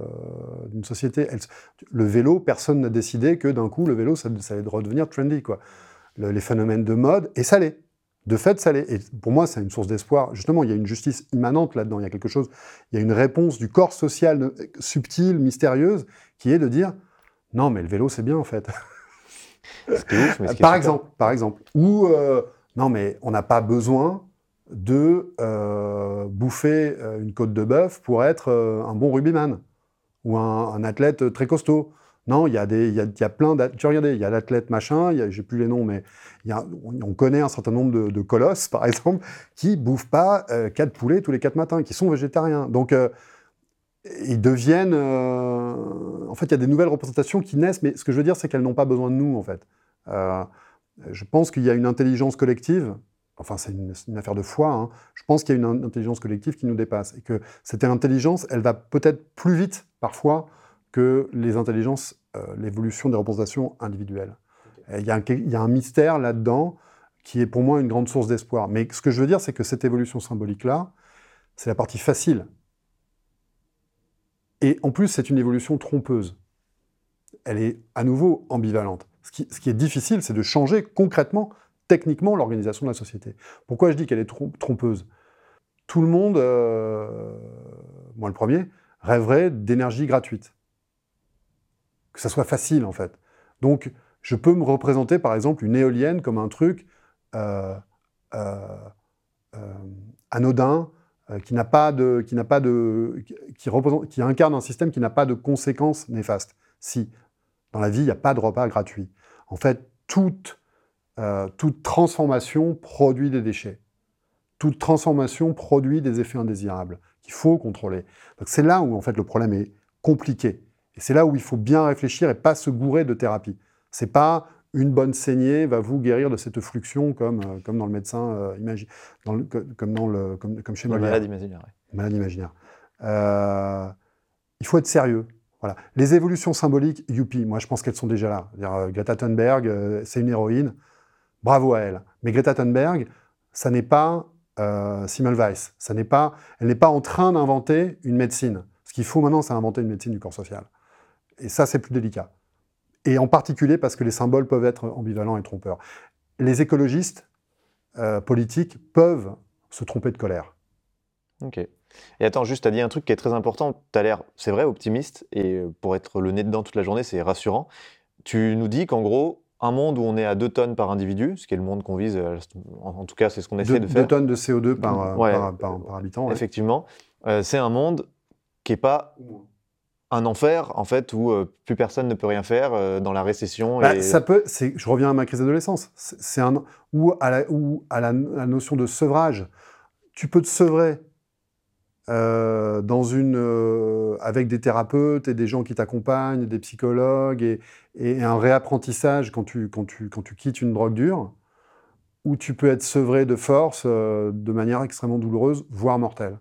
Speaker 1: d'une société. le vélo, personne n'a décidé que d'un coup, le vélo, ça, allait redevenir trendy. Quoi. les phénomènes de mode, et ça l'est. De fait, ça l'est. Et pour moi, c'est une source d'espoir. Justement, il y a une justice immanente là-dedans. Il y a quelque chose, il y a une réponse du corps social euh, subtile, mystérieuse, qui est de dire non, mais le vélo, c'est bien en fait. par exemple, par exemple. Ou euh, non, mais on n'a pas besoin de euh, bouffer euh, une côte de bœuf pour être euh, un bon rugbyman ou un, athlète très costaud. Non, il y a y y a plein Tu regardez, il y a l'athlète machin, j'ai plus les noms, mais on, connaît un certain nombre de, colosses, *laughs* par exemple, qui bouffent pas quatre poulets tous les quatre matins, qui sont végétariens. Donc, ils deviennent. en fait, il y a des nouvelles représentations qui naissent, mais ce que je veux dire, c'est qu'elles n'ont pas besoin de nous, en fait. je pense qu'il y a une intelligence collective enfin c'est une, affaire de foi, hein. je pense qu'il y a une intelligence collective qui nous dépasse et que cette intelligence, elle va peut-être plus vite parfois que les intelligences, euh, l'évolution des représentations individuelles. Il y, a un, mystère là-dedans qui est pour moi une grande source d'espoir. Mais ce que je veux dire, c'est que cette évolution symbolique-là, c'est la partie facile. Et en plus, c'est une évolution trompeuse. Elle est à nouveau ambivalente. Ce qui, ce qui est difficile, c'est de changer concrètement techniquement l'organisation de la société. Pourquoi je dis qu'elle est trompeuse? Tout le monde, euh, moi le premier, rêverait d'énergie gratuite. Que ça soit facile en fait. Donc je peux me représenter par exemple une éolienne comme un truc euh, euh, anodin, qui n'a pas de, qui n'a pas de, qui, représente, qui incarne un système qui n'a pas de conséquences néfastes. Si dans la vie il n'y a pas de repas gratuit. En fait, toute euh, toute transformation produit des déchets. Toute transformation produit des effets indésirables qu'il faut contrôler. c'est là où en fait le problème est compliqué. Et c'est là où il faut bien réfléchir et pas se gourer de thérapie. C'est pas une bonne saignée va vous guérir de cette fluxion comme, euh, comme dans le médecin euh, comme, dans le, comme, comme chez
Speaker 2: Molière. Malade imaginaire.
Speaker 1: Malade imaginaire. il faut être sérieux. Voilà. Les évolutions symboliques, youpi, moi je pense qu'elles sont déjà là. Greta Thunberg, c'est une héroïne. Bravo à elle. Mais Greta Thunberg, ça n'est pas euh, Weiss. Ça n'est pas, elle n'est pas en train d'inventer une médecine. Ce qu'il faut maintenant, c'est inventer une médecine du corps social. Et ça, c'est plus délicat. Et en particulier parce que les symboles peuvent être ambivalents et trompeurs. Les écologistes euh, politiques peuvent se tromper de colère.
Speaker 2: Ok. Et attends, juste, tu as dit un truc qui est très important. Tu as l'air, c'est vrai, optimiste. Et pour être le nez dedans toute la journée, c'est rassurant. Tu nous dis qu'en gros, un monde où on est à 2 tonnes par individu, ce qui est le monde qu'on vise, euh, en tout cas c'est ce qu'on essaie de faire.
Speaker 1: 2 tonnes de CO2 par, par, habitant.
Speaker 2: Effectivement. Euh, c'est un monde qui n'est pas un enfer, en fait, où euh, plus personne ne peut rien faire dans la récession.
Speaker 1: Bah, ça peut, je reviens à ma crise d'adolescence, c'est un, ou à, la, ou à la, notion de sevrage. Tu peux te sevrer euh, dans une, euh, avec des thérapeutes et des gens qui t'accompagnent, des psychologues, et, un réapprentissage quand tu, quand, tu, quand tu quittes une drogue dure, où tu peux être sevré de force euh, de manière extrêmement douloureuse, voire mortelle.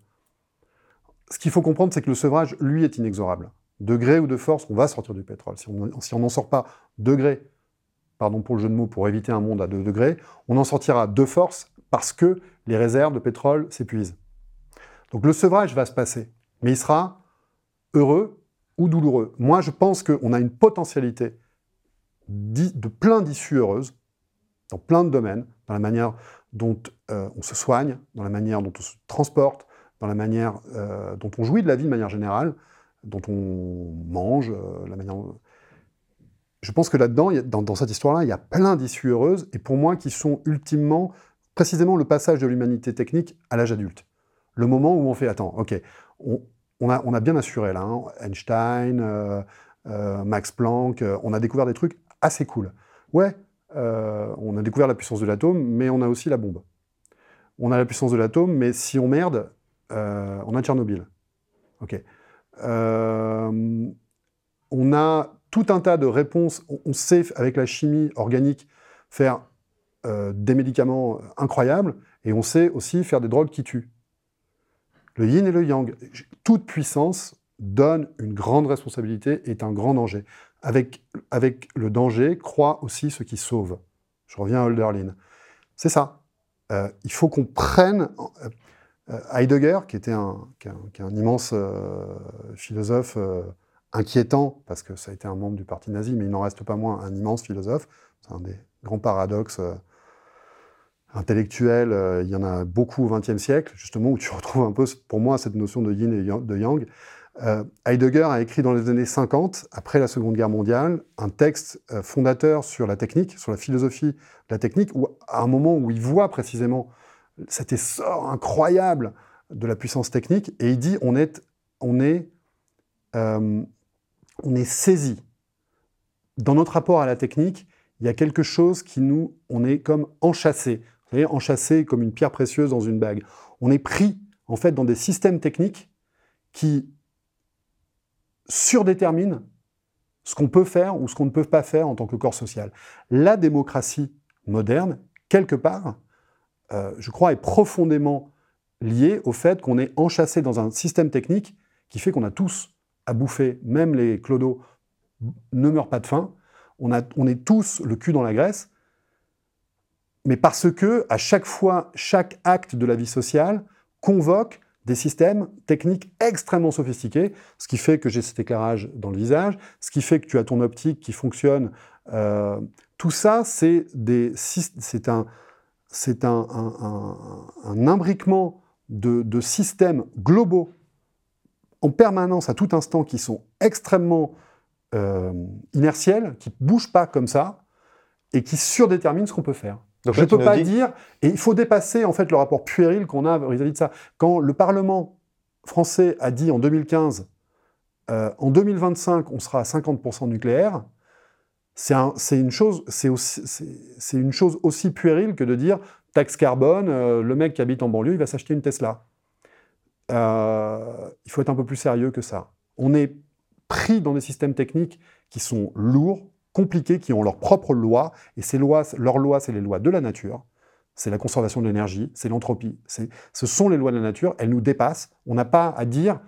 Speaker 1: Ce qu'il faut comprendre, c'est que le sevrage, lui, est inexorable. Degré ou de force, on va sortir du pétrole. Si on n'en sort pas degré, pardon pour le jeu de mots, pour éviter un monde à 2 degrés, on en sortira de force parce que les réserves de pétrole s'épuisent. Donc le sevrage va se passer, mais il sera heureux ou douloureux. Moi, je pense qu'on a une potentialité de plein d'issues heureuses, dans plein de domaines, dans la manière dont euh, on se soigne, dans la manière dont on se transporte, dans la manière euh, dont on jouit de la vie de manière générale, dont on mange, euh. Je pense que là-dedans, dans, dans, cette histoire-là, il y a plein d'issues heureuses, et pour moi, qui sont ultimement, précisément, le passage de l'humanité technique à l'âge adulte le moment où on fait, attends, ok, on, a, on a, bien assuré là, hein, Einstein, euh, euh, Max Planck, euh, on a découvert des trucs assez cool. Ouais, on a découvert la puissance de l'atome, mais on a aussi la bombe. On a la puissance de l'atome, mais si on merde, on a Tchernobyl. Ok. on a tout un tas de réponses. On, sait, avec la chimie organique, faire des médicaments incroyables, et on sait aussi faire des drogues qui tuent. Le yin et le yang. Toute puissance donne une grande responsabilité, est un grand danger. Avec, avec le danger croit aussi ce qui sauve. Je reviens à Hölderlin. C'est ça. Euh, il faut qu'on prenne... Euh, euh, Heidegger, qui était un, immense philosophe inquiétant, parce que ça a été un membre du parti nazi, mais il n'en reste pas moins un immense philosophe. C'est un des grands paradoxes intellectuels. il y en a beaucoup au XXe siècle, justement, où tu *laughs* retrouves un peu, pour moi, cette notion de yin et de yang. Euh, Heidegger a écrit dans les années 50, après la Seconde Guerre mondiale, un texte euh, fondateur sur la technique, sur la philosophie de la technique, où, à un moment où il voit précisément cet essor incroyable de la puissance technique, et il dit on est, on est, euh, on est saisi. Dans notre rapport à la technique, il y a quelque chose qui nous, on est comme enchâssé. Vous voyez, enchâssé comme une pierre précieuse dans une bague. On est pris, en fait, dans des systèmes techniques qui surdétermine ce qu'on peut faire ou ce qu'on ne peut pas faire en tant que corps social. La démocratie moderne, quelque part, euh, je crois, est profondément liée au fait qu'on est enchâssé dans un système technique qui fait qu'on a tous à bouffer, même les clodos ne meurent pas de faim, on, a, on est tous le cul dans la graisse, mais parce que à chaque fois, chaque acte de la vie sociale convoque des systèmes techniques extrêmement sophistiqués, ce qui fait que j'ai cet éclairage dans le visage, ce qui fait que tu as ton optique qui fonctionne. Euh, tout ça, c'est un, un, un, un, imbriquement de, de, systèmes globaux en permanence, à tout instant, qui sont extrêmement euh, inertiels, qui ne bougent pas comme ça, et qui surdéterminent ce qu'on peut faire je ne peux pas dire, et il faut dépasser en fait le rapport puéril qu'on a vis-à-vis de ça. Quand le Parlement français a dit en 2015, euh, en 2025, on sera à 50% nucléaire, c'est une, chose, c'est une chose aussi puérile que de dire taxe carbone, euh, le mec qui habite en banlieue, il va s'acheter une Tesla. Euh, il faut être un peu plus sérieux que ça. On est pris dans des systèmes techniques qui sont lourds, compliqués qui ont leurs propres lois, et ces lois, leurs lois, c'est les lois de la nature, c'est la conservation de l'énergie, c'est l'entropie, ce sont les lois de la nature, elles nous dépassent, on n'a pas à dire,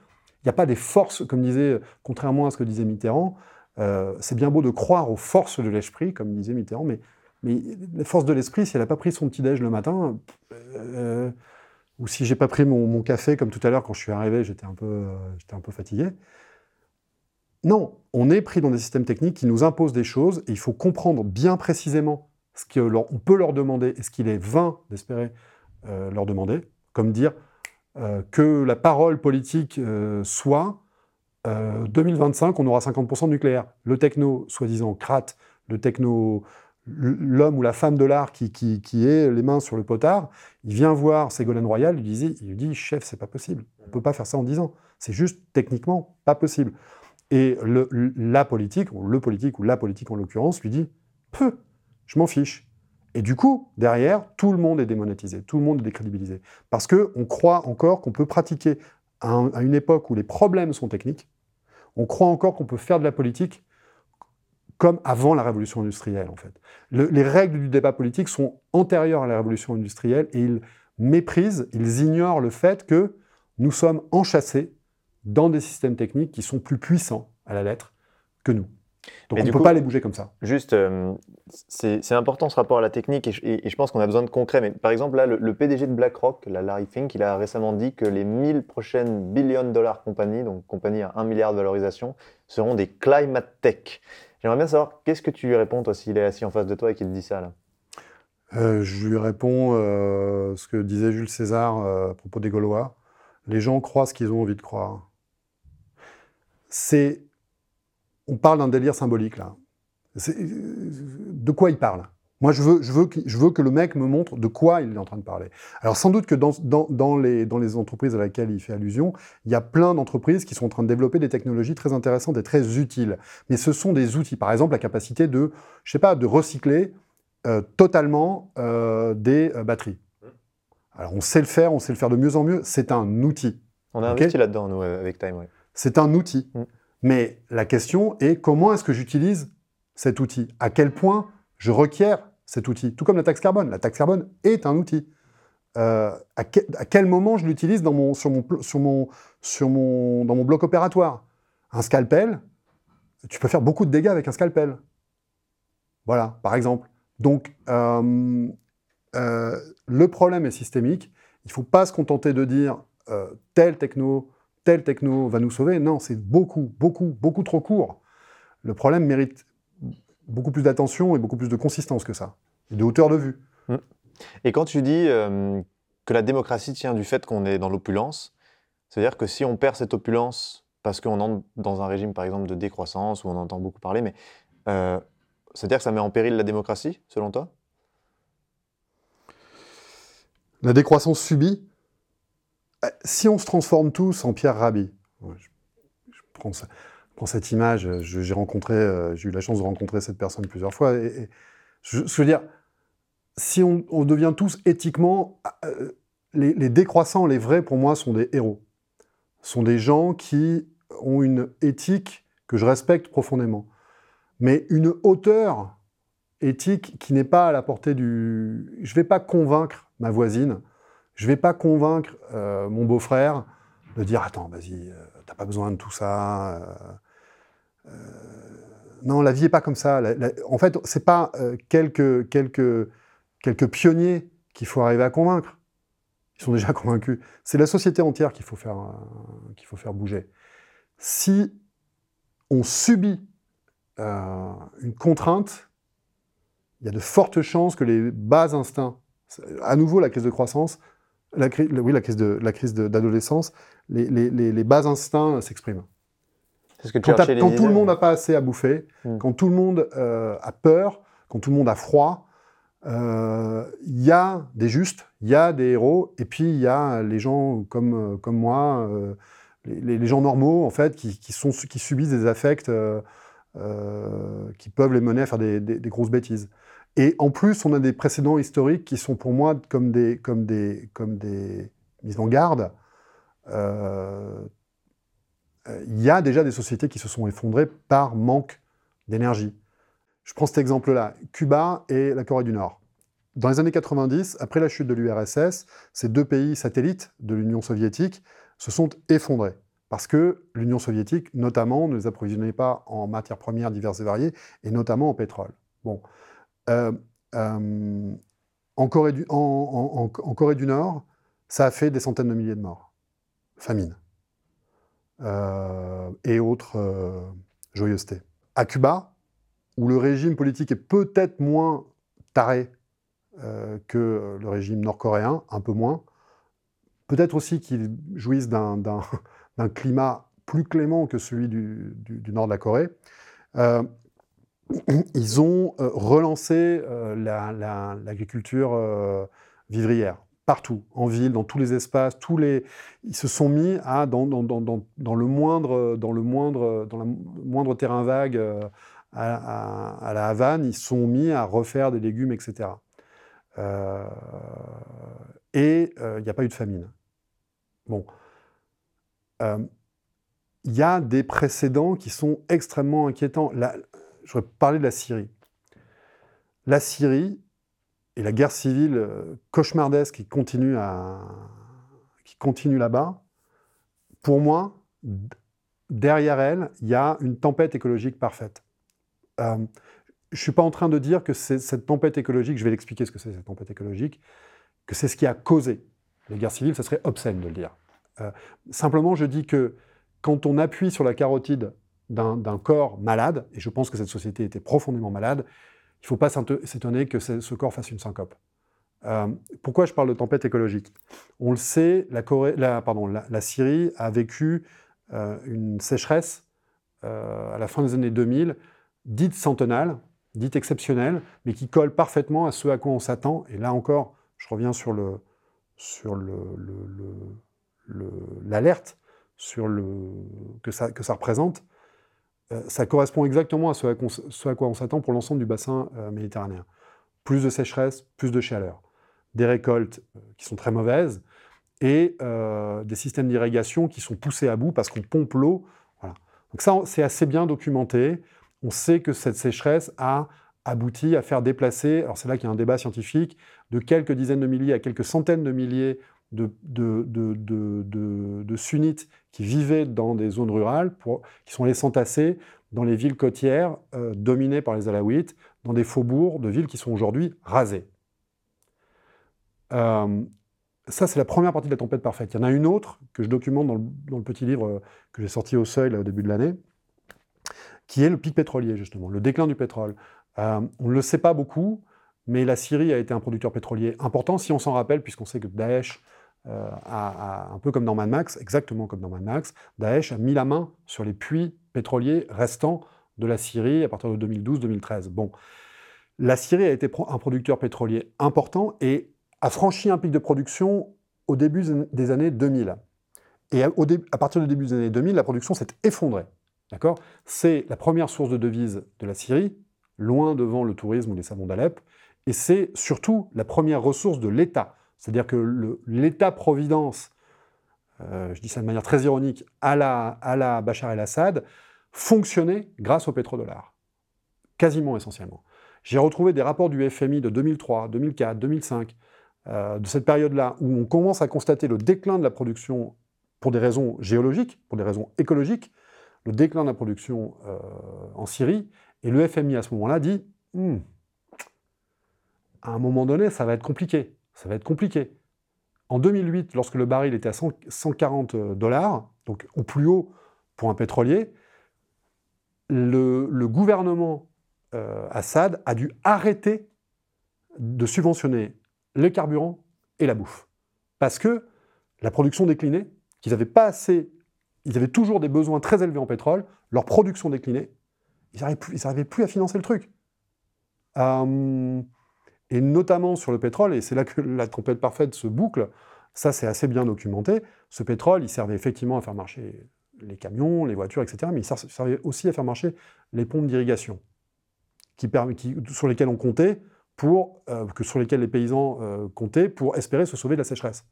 Speaker 1: il n'y a pas des forces, comme disait, contrairement à ce que disait Mitterrand, euh, c'est bien beau de croire aux forces de l'esprit, comme disait Mitterrand, mais, les forces de l'esprit, si elle n'a pas pris son petit-déj le matin, euh, ou si j'ai pas pris mon, café, comme tout à l'heure quand je suis arrivé, j'étais un, un peu fatigué, non, on est pris dans des systèmes techniques qui nous imposent des choses et il faut comprendre bien précisément ce qu'on peut leur demander et ce qu'il est vain d'espérer euh, leur demander, comme dire euh, que la parole politique euh, soit 2025, on aura 50% de nucléaire. Le techno, soi-disant, crate, le techno, l'homme ou la femme de l'art qui, qui, est les mains sur le potard, il vient voir Ségolène Royal, il lui dit, il lui dit chef, c'est pas possible. On ne peut pas faire ça en 10 ans. C'est juste techniquement pas possible. Et la politique, ou le politique, ou la politique en l'occurrence, lui dit Peu, je m'en fiche. Et du coup, derrière, tout le monde est démonétisé, tout le monde est décrédibilisé. Parce qu'on croit encore qu'on peut pratiquer à, une époque où les problèmes sont techniques, on croit encore qu'on peut faire de la politique comme avant la révolution industrielle, en fait. les règles du débat politique sont antérieures à la révolution industrielle et ils méprisent, ils ignorent le fait que nous sommes enchâssés dans des systèmes techniques qui sont plus puissants à la lettre que nous. Donc on ne peut pas les bouger comme ça.
Speaker 2: Juste, euh, c'est important ce rapport à la technique et je, pense qu'on a besoin de concret. Mais par exemple, là, le, PDG de BlackRock, la Larry Fink, il a récemment dit que les 1000 prochaines billion dollars compagnies, donc compagnies à 1 milliard de valorisation, seront des climate tech. J'aimerais bien savoir, qu'est-ce que tu lui réponds, toi, s'il est assis en face de toi et qu'il dit ça là?
Speaker 1: Euh, Je lui réponds euh, ce que disait Jules César à propos des Gaulois. Les gens croient ce qu'ils ont envie de croire c'est. On parle d'un délire symbolique, là. De quoi il parle? Moi, je veux, je, veux que, je veux que le mec me montre de quoi il est en train de parler. Alors, sans doute que dans, dans, les, dans les entreprises à laquelle il fait allusion, il y a plein d'entreprises qui sont en train de développer des technologies très intéressantes et très utiles. Mais ce sont des outils. Par exemple, la capacité de, je sais pas, de recycler euh, totalement euh, des euh, batteries. Alors, on sait le faire, on sait le faire de mieux en mieux. C'est un outil.
Speaker 2: On a investi là-dedans, nous, avec Time,
Speaker 1: c'est un outil. Mm. Mais la question est comment est-ce que j'utilise cet outil? À quel point je requiers cet outil? Tout comme la taxe carbone. La taxe carbone est un outil. à, quel moment je l'utilise dans mon, sur mon, sur mon, sur mon, dans mon bloc opératoire? Un scalpel, tu peux faire beaucoup de dégâts avec un scalpel. Voilà, par exemple. Donc, le problème est systémique. Il ne faut pas se contenter de dire tel techno, tel techno va nous sauver. Non, c'est beaucoup, beaucoup, beaucoup trop court. Le problème mérite beaucoup plus d'attention et beaucoup plus de consistance que ça, et de hauteur de vue. Mmh.
Speaker 2: Et quand tu dis euh, que la démocratie tient du fait qu'on est dans l'opulence, c'est-à-dire que si on perd cette opulence parce qu'on entre dans un régime, par exemple, de décroissance, où on entend beaucoup parler, mais euh, c'est-à-dire que ça met en péril la démocratie, selon toi?
Speaker 1: La décroissance subie Si on se transforme tous en Pierre Rabhi, je, prends cette image, j'ai rencontré, j'ai eu la chance de rencontrer cette personne plusieurs fois, et, je, veux dire, si on, devient tous éthiquement... Euh, les, décroissants, les vrais, pour moi, sont des héros. sont des gens qui ont une éthique que je respecte profondément. Mais une hauteur éthique qui n'est pas à la portée du... Je ne vais pas convaincre ma voisine, je ne vais pas convaincre euh, mon beau-frère de dire « Attends, vas-y, euh, t'as pas besoin de tout ça. non, la vie n'est pas comme ça. en fait, c'est pas quelques, quelques quelques pionniers qu'il faut arriver à convaincre. Ils sont déjà *laughs* convaincus. C'est la société entière qu'il faut, faire, euh, qu'il faut faire bouger. Si on subit euh, une contrainte, il y a de fortes chances que les bas instincts, à nouveau la crise de croissance, la, oui, la crise, de, la crise d'adolescence, les, les, les, bas instincts s'expriment. quand, quand tout le monde n'a pas assez à bouffer, hmm. quand tout le monde euh, a peur, quand tout le monde a froid, il euh, y a des justes, il y a des héros, et puis il y a les gens comme, euh, comme moi, euh, les, gens normaux, en fait, qui, sont, qui subissent des affects qui peuvent les mener à faire des, grosses bêtises. Et en plus, on a des précédents historiques qui sont pour moi comme des, comme des, comme des mises en garde. Il y a déjà des sociétés qui se sont effondrées par manque d'énergie. Je prends cet exemple-là, Cuba et la Corée du Nord. Dans les années 90, après la chute de l'URSS, ces deux pays satellites de l'Union soviétique se sont effondrés. Parce que l'Union soviétique, notamment, ne les approvisionnait pas en matières premières diverses et variées, et notamment en pétrole. Bon. Euh, euh, en, Corée du, Nord, ça a fait des centaines de milliers de morts. Famine. Euh, et autres joyeusetés. À Cuba, où le régime politique est peut-être moins taré que le régime nord-coréen, un peu moins. Peut-être aussi qu'ils jouissent d'un *laughs* climat plus clément que celui du, nord de la Corée. Euh, ils ont euh, relancé l'agriculture vivrière partout, en ville, dans tous les espaces, tous les, ils se sont mis à dans, le moindre, dans le moindre, dans le moindre terrain vague à, la Havane, ils sont mis à refaire des légumes, etc. Euh, et euh, il n'y a pas eu de famine. Bon. Euh, il y a des précédents qui sont extrêmement inquiétants. Voudrais parler de la Syrie. La Syrie et la guerre civile cauchemardesque qui continue, là-bas, pour moi, derrière elle, il y a une tempête écologique parfaite. Euh, je ne suis pas en train de dire que cette tempête écologique, je vais l'expliquer ce que c'est cette tempête écologique, que c'est ce qui a causé les guerres civiles, ça serait obscène de le dire. Euh, simplement, je dis que quand on appuie sur la carotide d'un corps malade, et je pense que cette société était profondément malade, il ne faut pas s'étonner que ce corps fasse une syncope. Euh, pourquoi je parle de tempête écologique? On le sait, la, Syrie a vécu une sécheresse à la fin des années 2000 dite centenale, dite exceptionnelle, mais qui colle parfaitement à ce à quoi on s'attend. Et là encore, je reviens sur le sur l'alerte sur le, que, ça, que ça représente. Euh, ça correspond exactement à ce à, quoi on s'attend pour l'ensemble du bassin euh, méditerranéen. Plus de sécheresse, plus de chaleur, des récoltes euh, qui sont très mauvaises et des systèmes d'irrigation qui sont poussés à bout parce qu'on pompe l'eau. Voilà. Donc ça, c'est assez bien documenté on sait que cette sécheresse a abouti à faire déplacer, alors c'est là qu'il y a un débat scientifique, de quelques dizaines de milliers à quelques centaines de milliers de, de, sunnites qui vivaient dans des zones rurales, qui sont allés s'entasser dans les villes côtières euh, dominées par les Alaouites, dans des faubourgs de villes qui sont aujourd'hui rasées. Euh, ça, c'est la première partie de la tempête parfaite. Il y en a une autre que je documente dans le, petit livre euh, que j'ai sorti au seuil au début de l'année, qui est le pic pétrolier, justement, le déclin du pétrole. on ne le sait pas beaucoup, mais la Syrie a été un producteur pétrolier important, si on s'en rappelle, puisqu'on sait que Daesh, a, un peu comme Mad Max, exactement comme Mad Max, Daesh a mis la main sur les puits pétroliers restants de la Syrie à partir de 2012-2013. Bon, la Syrie a été un producteur pétrolier important et a franchi un pic de production au début des années 2000. Et à, partir du début des années 2000, la production s'est effondrée. D'accord? C'est la première source de devises de la Syrie, loin devant le tourisme ou les savons d'Alep, et c'est surtout la première ressource de l'État. C'est-à-dire que l'État-providence, euh, je dis ça de manière très ironique, à la, Bachar el-Assad, fonctionnait grâce au pétrodollar. Quasiment essentiellement. J'ai retrouvé des rapports du FMI de 2003, 2004, 2005, de cette période-là, où on commence à constater le déclin de la production pour des raisons géologiques, pour des raisons écologiques, le déclin de la production euh, en Syrie, et le FMI à ce moment-là dit hmm, à un moment donné, ça va être compliqué. Ça va être compliqué. En 2008, lorsque le baril était à 140 euh, dollars, donc au plus haut pour un pétrolier, le, gouvernement euh, Assad a dû arrêter de subventionner les carburants et la bouffe. Parce que la production déclinait, qu'ils n'avaient pas assez, ils avaient toujours des besoins très élevés en pétrole, leur production déclinait, ils n'arrivaient plus, à financer le truc. Euh, et notamment sur le pétrole, et c'est là que la tempête parfaite se boucle, ça c'est assez bien documenté, ce pétrole, il servait effectivement à faire marcher les camions, les voitures, etc., mais il servait aussi à faire marcher les pompes d'irrigation, sur lesquelles on comptait, pour, euh, que sur lesquelles les paysans euh, comptaient pour espérer se sauver de la sécheresse.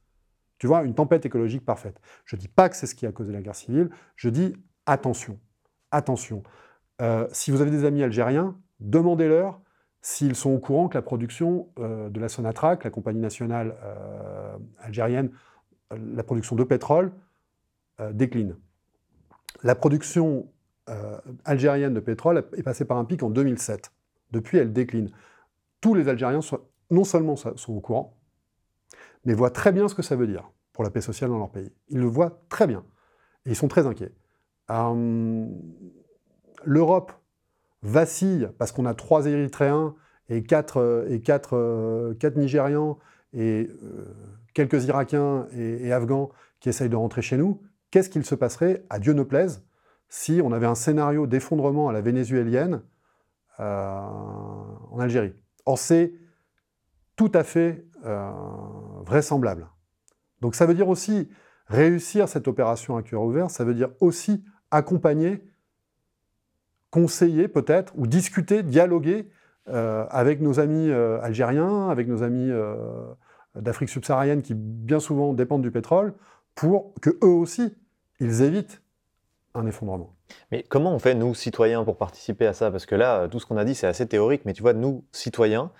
Speaker 1: Tu vois, une tempête écologique parfaite. Je ne dis pas que c'est ce qui a causé la guerre civile, je dis attention, attention. Euh, si vous avez des amis algériens, demandez-leur s'ils sont au courant que la production de la Sonatrach, la compagnie nationale algérienne, la production de pétrole, décline. La production euh, algérienne de pétrole est passée par un pic en 2007. Depuis, elle décline. Tous les Algériens, non seulement sont au courant, mais voient très bien ce que ça veut dire pour la paix sociale dans leur pays. Ils le voient très bien. Et ils sont très inquiets. L'Europe vacille parce qu'on a trois Érythréens et quatre, euh, et quatre, euh, quatre Nigérians et quelques Irakiens et, Afghans qui essayent de rentrer chez nous qu'est-ce qu'il se passerait, à Dieu ne plaise, si on avait un scénario d'effondrement à la vénézuélienne euh, en Algérie Or, c'est tout à fait euh, vraisemblable. Donc ça veut dire aussi réussir cette opération à cœur ouvert, ça veut dire aussi accompagner, conseiller peut-être, ou discuter, dialoguer euh, avec nos amis algériens, avec nos amis d'Afrique subsaharienne qui bien souvent dépendent du pétrole, pour que eux aussi ils évitent un effondrement.
Speaker 2: Mais comment on fait, nous, citoyens, pour participer à ça? Parce que là, tout ce qu'on a dit, c'est assez théorique, mais tu vois, nous, citoyens,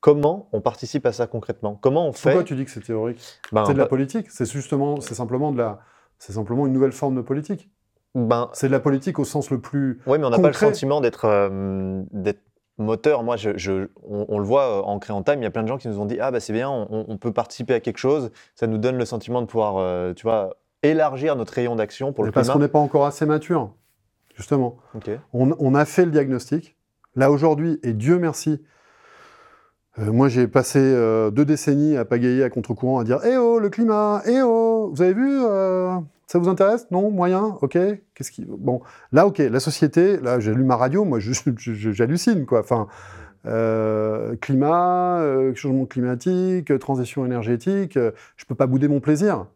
Speaker 2: comment on participe à ça concrètement? Comment on fait?
Speaker 1: Pourquoi tu dis que c'est théorique? Ben, C'est de la politique, c'est justement, c'est simplement de la... C'est simplement une nouvelle forme de politique. Ben, c'est de la politique au sens le plus.
Speaker 2: Oui, mais on n'a pas le sentiment d'être euh, moteur. Moi, je, on, le voit euh, en créant Time, il y a plein de gens qui nous ont dit Ah, bah c'est bien, on, peut participer à quelque chose. Ça nous donne le sentiment de pouvoir, euh, tu vois, élargir notre rayon d'action pour le
Speaker 1: Parce qu'on n'est pas encore assez mature, justement. On, a fait le diagnostic. Là, aujourd'hui, et Dieu merci, euh, moi j'ai passé euh, deux décennies à pagayer à contre-courant, à dire Eh oh, le climat Eh oh Vous avez vu euh, Ça vous intéresse? Non? Moyen? Ok Qu'est-ce qui... Bon, là, ok, la société, là, j'ai lu ma radio, moi j'hallucine, quoi. Enfin. climat, changement climatique, transition énergétique, je peux pas bouder mon plaisir.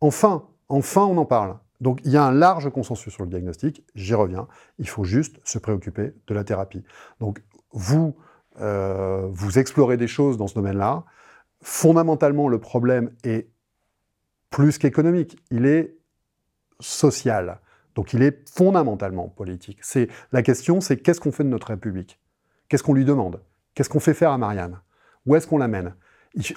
Speaker 1: Enfin, Enfin, on en parle. Donc il y a un large consensus sur le diagnostic, j'y reviens, il faut juste se préoccuper de la thérapie. Donc vous, euh, vous explorez des choses dans ce domaine-là. Fondamentalement, le problème est plus qu'économique, il est social. Donc il est fondamentalement politique. C'est la question, c'est qu'est-ce qu'on fait de notre République? Qu'est-ce qu'on lui demande? Qu'est-ce qu'on fait faire à Marianne? Où est-ce qu'on l'amène?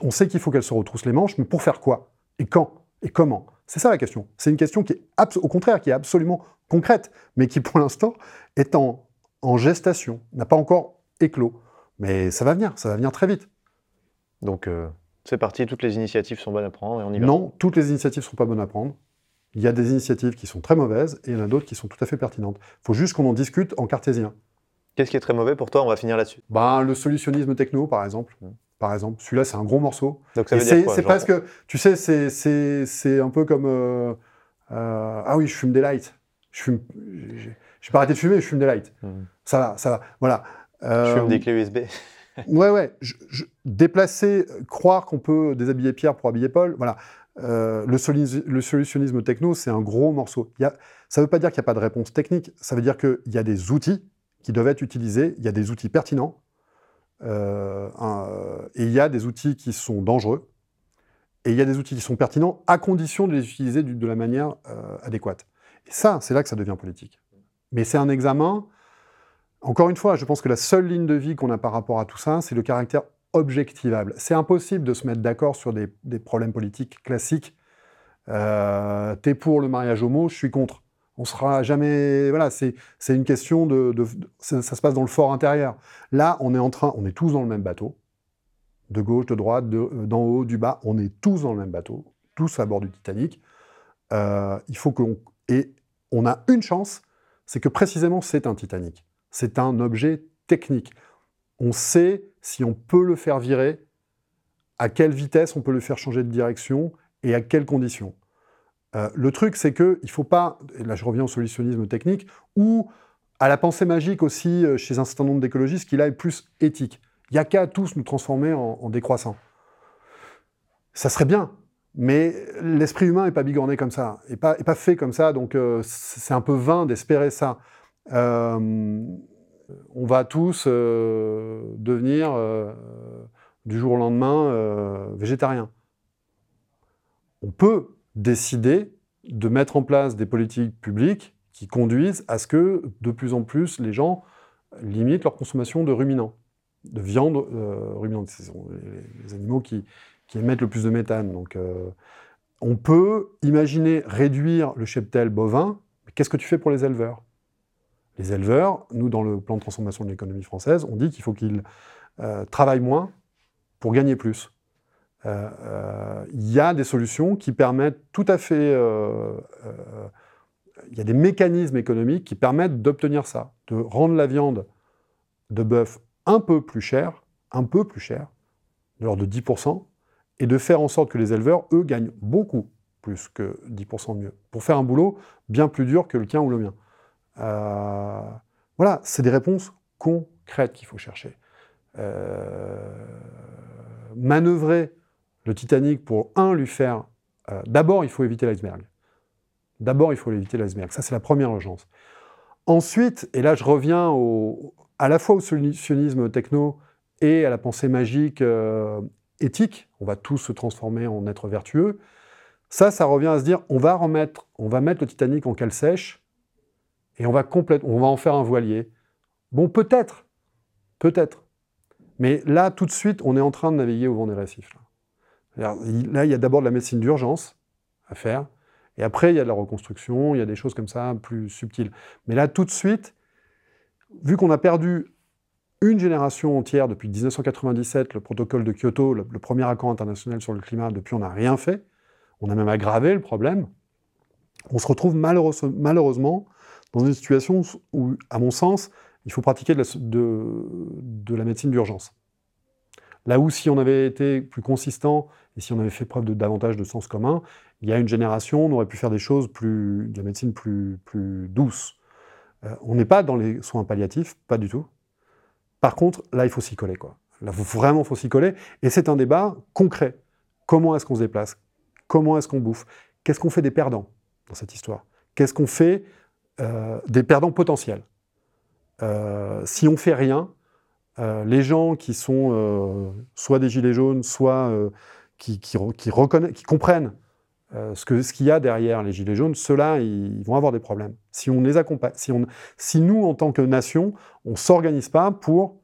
Speaker 1: On sait qu'il faut qu'elle se retrousse les manches, mais pour faire quoi? Et quand? Et comment? C'est ça la question. C'est une question qui est, au contraire, qui est absolument concrète, mais qui pour l'instant est en, en gestation, n'a pas encore éclos. Mais ça va venir, ça va venir très vite.
Speaker 2: Donc euh, c'est parti, toutes les initiatives sont bonnes à prendre et on y va.
Speaker 1: Non, toutes les initiatives ne sont pas bonnes à prendre. Il y a des initiatives qui sont très mauvaises et il y en a d'autres qui sont tout à fait pertinentes. Il faut juste qu'on en discute en cartésien.
Speaker 2: Qu'est-ce qui est très mauvais pour toi? On va finir là-dessus.
Speaker 1: Ben, le solutionnisme techno, par exemple. Mmh. Par exemple, celui-là, c'est un gros morceau.
Speaker 2: Donc ça veut dire quoi
Speaker 1: C'est presque, tu sais, c'est un peu comme euh, euh, ah oui, je fume des lights. Je fume, j'ai pas arrêté de fumer, je fume des lights. Mmh. Ça va, ça va. Voilà.
Speaker 2: je fume des clés USB.
Speaker 1: ouais, ouais. Je, déplacer, croire qu'on peut déshabiller Pierre pour habiller Paul, voilà. Euh, le, solutionnisme techno, c'est un gros morceau. Ça ne veut pas dire qu'il n'y a pas de réponse technique, ça veut dire qu'il y a des outils qui doivent être utilisés, il y a des outils pertinents, euh, et il y a des outils qui sont dangereux, et il y a des outils qui sont pertinents à condition de les utiliser de, la manière euh, adéquate. Et ça, c'est là que ça devient politique. Mais c'est un examen encore une fois, je pense que la seule ligne de vie qu'on a par rapport à tout ça, c'est le caractère objectivable. C'est impossible de se mettre d'accord sur des, problèmes politiques classiques. Euh, T'es pour le mariage homo, je suis contre. On sera jamais. Voilà, c'est une question de. ça, se passe dans le fort intérieur. Là, on est en train. On est tous dans le même bateau. De gauche, de droite, euh, d'en haut, du bas. On est tous dans le même bateau. Tous à bord du Titanic. Euh, il faut qu'on. Et on a une chance, c'est que précisément, c'est un Titanic c'est un objet technique. On sait si on peut le faire virer, à quelle vitesse on peut le faire changer de direction et à quelles conditions. Euh, le truc, c'est qu'il ne faut pas, et là je reviens au solutionnisme technique, ou à la pensée magique aussi euh, chez un certain nombre d'écologistes qui là est plus éthique. Il n'y a qu'à tous nous transformer en, décroissants. Ça serait bien, mais l'esprit humain n'est pas bigorné comme ça, n'est pas, fait comme ça, donc euh, c'est un peu vain d'espérer ça. On va tous euh, devenir euh, du jour au lendemain végétariens. On peut décider de mettre en place des politiques publiques qui conduisent à ce que de plus en plus les gens limitent leur consommation de ruminants, de viande ruminante. Ce sont les, animaux qui, émettent le plus de méthane. Donc, on peut imaginer réduire le cheptel bovin. Mais qu'est-ce que tu fais pour les éleveurs? Les éleveurs, nous, dans le plan de transformation de l'économie française, on dit qu'il faut qu'ils euh, travaillent moins pour gagner plus. Euh, euh, il y a des solutions qui permettent tout à fait... Il y a des mécanismes économiques qui permettent d'obtenir ça, de rendre la viande de bœuf un peu plus chère, un peu plus chère, de l'ordre de 10%, et de faire en sorte que les éleveurs, eux, gagnent beaucoup plus que 10% mieux, pour faire un boulot bien plus dur que le tien ou le mien. Euh, voilà, c'est des réponses concrètes qu'il faut chercher. Euh, manœuvrer le Titanic pour, un, lui faire... Euh, d'abord, il faut éviter l'iceberg. D'abord, il faut éviter l'iceberg. Ça, c'est la première urgence. Ensuite, et là, je reviens à la fois au solutionnisme techno et à la pensée magique éthique. On va tous se transformer en êtres vertueux. Ça, ça revient à se dire, on va remettre, on va mettre le Titanic en cale sèche et on va, on va en faire un voilier. Bon, peut-être, peut-être. Mais là, tout de suite, on est en train de naviguer au vent des récifs. Là, il y a d'abord de la médecine d'urgence à faire, et après, il y a de la reconstruction, il y a des choses comme ça, plus subtiles. Mais là, tout de suite, vu qu'on a perdu une génération entière depuis 1997, le protocole de Kyoto, le, premier accord international sur le climat, depuis on n'a rien fait, on a même aggravé le problème, on se retrouve malheureusement dans une situation où, à mon sens, il faut pratiquer de la, médecine d'urgence. Là où si on avait été plus consistant et si on avait fait preuve de davantage de sens commun, il y a une génération, on aurait pu faire des choses plus, de la médecine plus, douce. Euh, on n'est pas dans les soins palliatifs, pas du tout. Par contre, là, il faut s'y coller. Quoi. Là, vraiment, il faut s'y coller. Et c'est un débat concret. Comment est-ce qu'on se déplace? Comment est-ce qu'on bouffe? Qu'est-ce qu'on fait des perdants dans cette histoire? Qu'est-ce qu'on fait euh, des perdants potentiels. Euh, si on fait rien, euh, les gens qui sont soit des gilets jaunes, soit qui, qui, comprennent ce qu'il y a derrière les gilets jaunes, ceux-là, ils, vont avoir des problèmes. Si on les accompagne, si, si nous, en tant que nation, on ne s'organise pas pour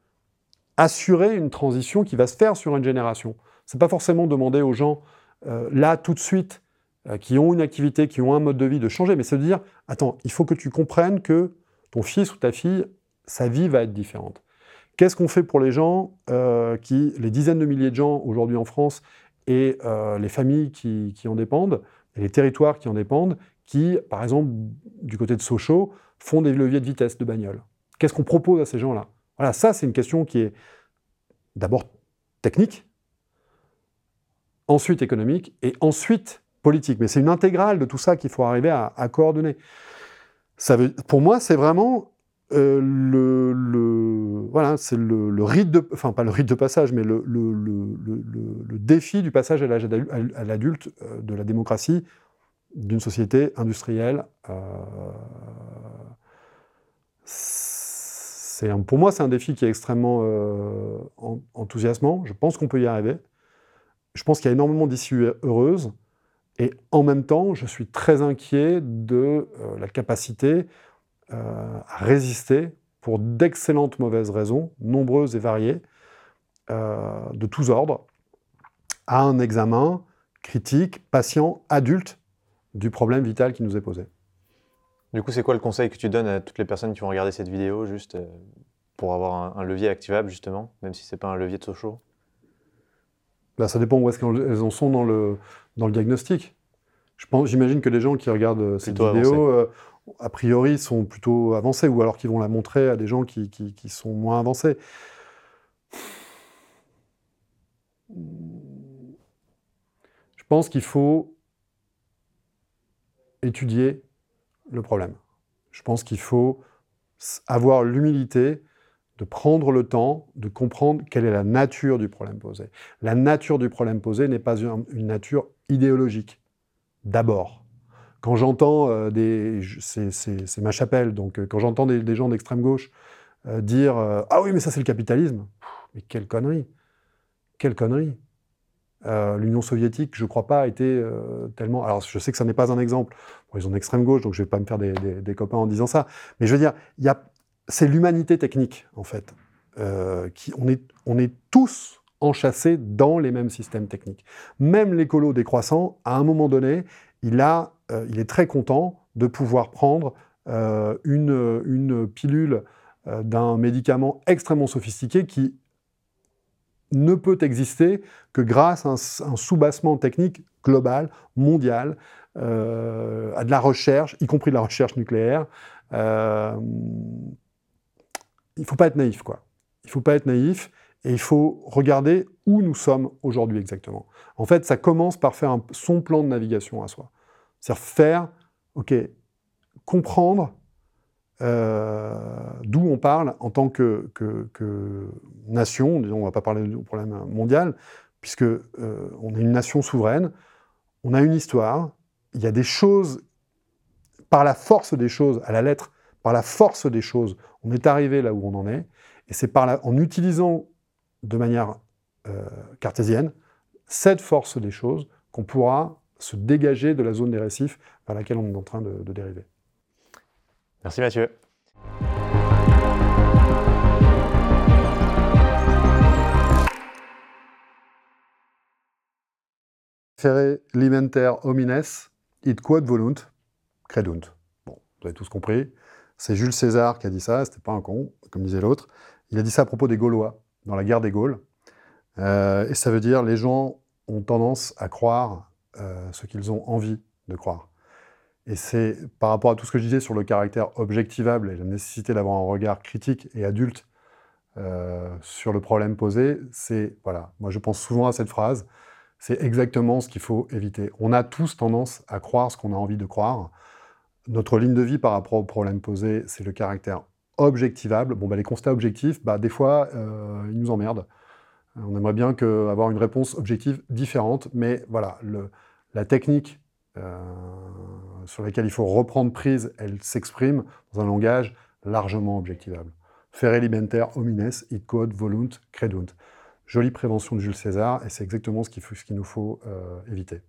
Speaker 1: assurer une transition qui va se faire sur une génération. C'est pas forcément demander aux gens, là, tout de suite, qui ont une activité, qui ont un mode de vie, de changer, mais c'est de dire, attends, il faut que tu comprennes que ton fils ou ta fille, sa vie va être différente. Qu'est-ce qu'on fait pour les gens euh, qui, les dizaines de milliers de gens aujourd'hui en France et les familles qui, qui, en dépendent, et les territoires qui en dépendent, qui, par exemple, du côté de Sochaux, font des leviers de vitesse de bagnole? Qu'est-ce qu'on propose à ces gens-là? Voilà, ça, c'est une question qui est d'abord technique, ensuite économique et ensuite politique. Mais c'est une intégrale de tout ça qu'il faut arriver à, coordonner. Pour moi, c'est vraiment euh, le, voilà, c'est le, rite de, enfin pas le rite de passage, mais le, défi du passage à l'âge à l'adulte euh, de la démocratie d'une société industrielle. Euh, pour moi, c'est un défi qui est extrêmement enthousiasmant. Je pense qu'on peut y arriver. Je pense qu'il y a énormément d'issues heureuses. Et en même temps, je suis très inquiet de euh, la capacité euh, à résister, pour d'excellentes mauvaises raisons, nombreuses et variées, de tous ordres, à un examen critique, patient, adulte du problème vital qui nous est posé.
Speaker 2: Du coup, c'est quoi le conseil que tu donnes à toutes les personnes qui vont regarder cette vidéo, juste euh, pour avoir un, levier activable, justement, même si ce n'est pas un levier de Sochaux?
Speaker 1: Bah, Ça dépend où est-ce qu'elles en sont dans le, dans le diagnostic. J'imagine que les gens qui regardent euh, cette vidéo, euh, a priori, sont plutôt avancés, ou alors qu'ils vont la montrer à des gens qui, qui, qui sont moins avancés. Je pense qu'il faut étudier le problème. Je pense qu'il faut avoir l'humilité de prendre le temps de comprendre quelle est la nature du problème posé. La nature du problème posé n'est pas une, nature idéologique, d'abord. Quand j'entends euh, des... C'est ma chapelle, donc euh, quand j'entends des, gens d'extrême gauche euh, dire Ah oui, mais ça c'est le capitalisme », mais quelle connerie Quelle connerie l'Union soviétique, je ne crois pas, a été tellement. Alors, je sais que ça n'est pas un exemple. ils ont d'extrême gauche, donc je ne vais pas me faire des, copains en disant ça. Mais je veux dire, c'est l'humanité technique, en fait. Qui, on, est, on est tous enchâssés dans les mêmes systèmes techniques. Même l'écolo décroissant, à un moment donné, il, il est très content de pouvoir prendre une, une pilule d'un médicament extrêmement sophistiqué qui ne peut exister que grâce à un, soubassement technique global, mondial, euh, à de la recherche, y compris de la recherche nucléaire. Euh, il ne faut pas être naïf, quoi. Il ne faut pas être naïf et il faut regarder où nous sommes aujourd'hui exactement. En fait, ça commence par faire son plan de navigation à soi. C'est-à-dire faire, ok, comprendre euh, d'où on parle en tant que, nation, disons, on ne va pas parler du problème mondial, puisque euh, on est une nation souveraine, on a une histoire, il y a des choses, par la force des choses, à la lettre, par la force des choses, on est arrivé là où on en est, et c'est en utilisant de manière euh, cartésienne cette force des choses qu'on pourra se dégager de la zone des récifs par laquelle on est en train de dériver.
Speaker 2: Merci Mathieu.
Speaker 1: Ferre limenter homines, it quod volunt, credunt. Bon, vous avez tous compris. C'est Jules César qui a dit ça, c'était pas un con, comme disait l'autre. Il a dit ça à propos des Gaulois, dans la guerre des Gaules. Euh, et ça veut dire les gens ont tendance à croire euh, ce qu'ils ont envie de croire. Et c'est par rapport à tout ce que je disais sur le caractère objectivable et la nécessité d'avoir un regard critique et adulte euh, sur le problème posé, c'est, voilà, moi je pense souvent à cette phrase, c'est exactement ce qu'il faut éviter. On a tous tendance à croire ce qu'on a envie de croire. Notre ligne de vie par rapport au problème posé, c'est le caractère objectivable. Bon, bah, les constats objectifs, bah, des fois, euh, ils nous emmerdent. On aimerait bien avoir une réponse objective différente, mais voilà, la technique euh, sur lesquelles il faut reprendre prise, elle s'exprime dans un langage largement objectivable. Faire limenter homines, it code volunt credunt. Jolie prévention de Jules César, et c'est exactement ce qu'il nous faut euh, éviter.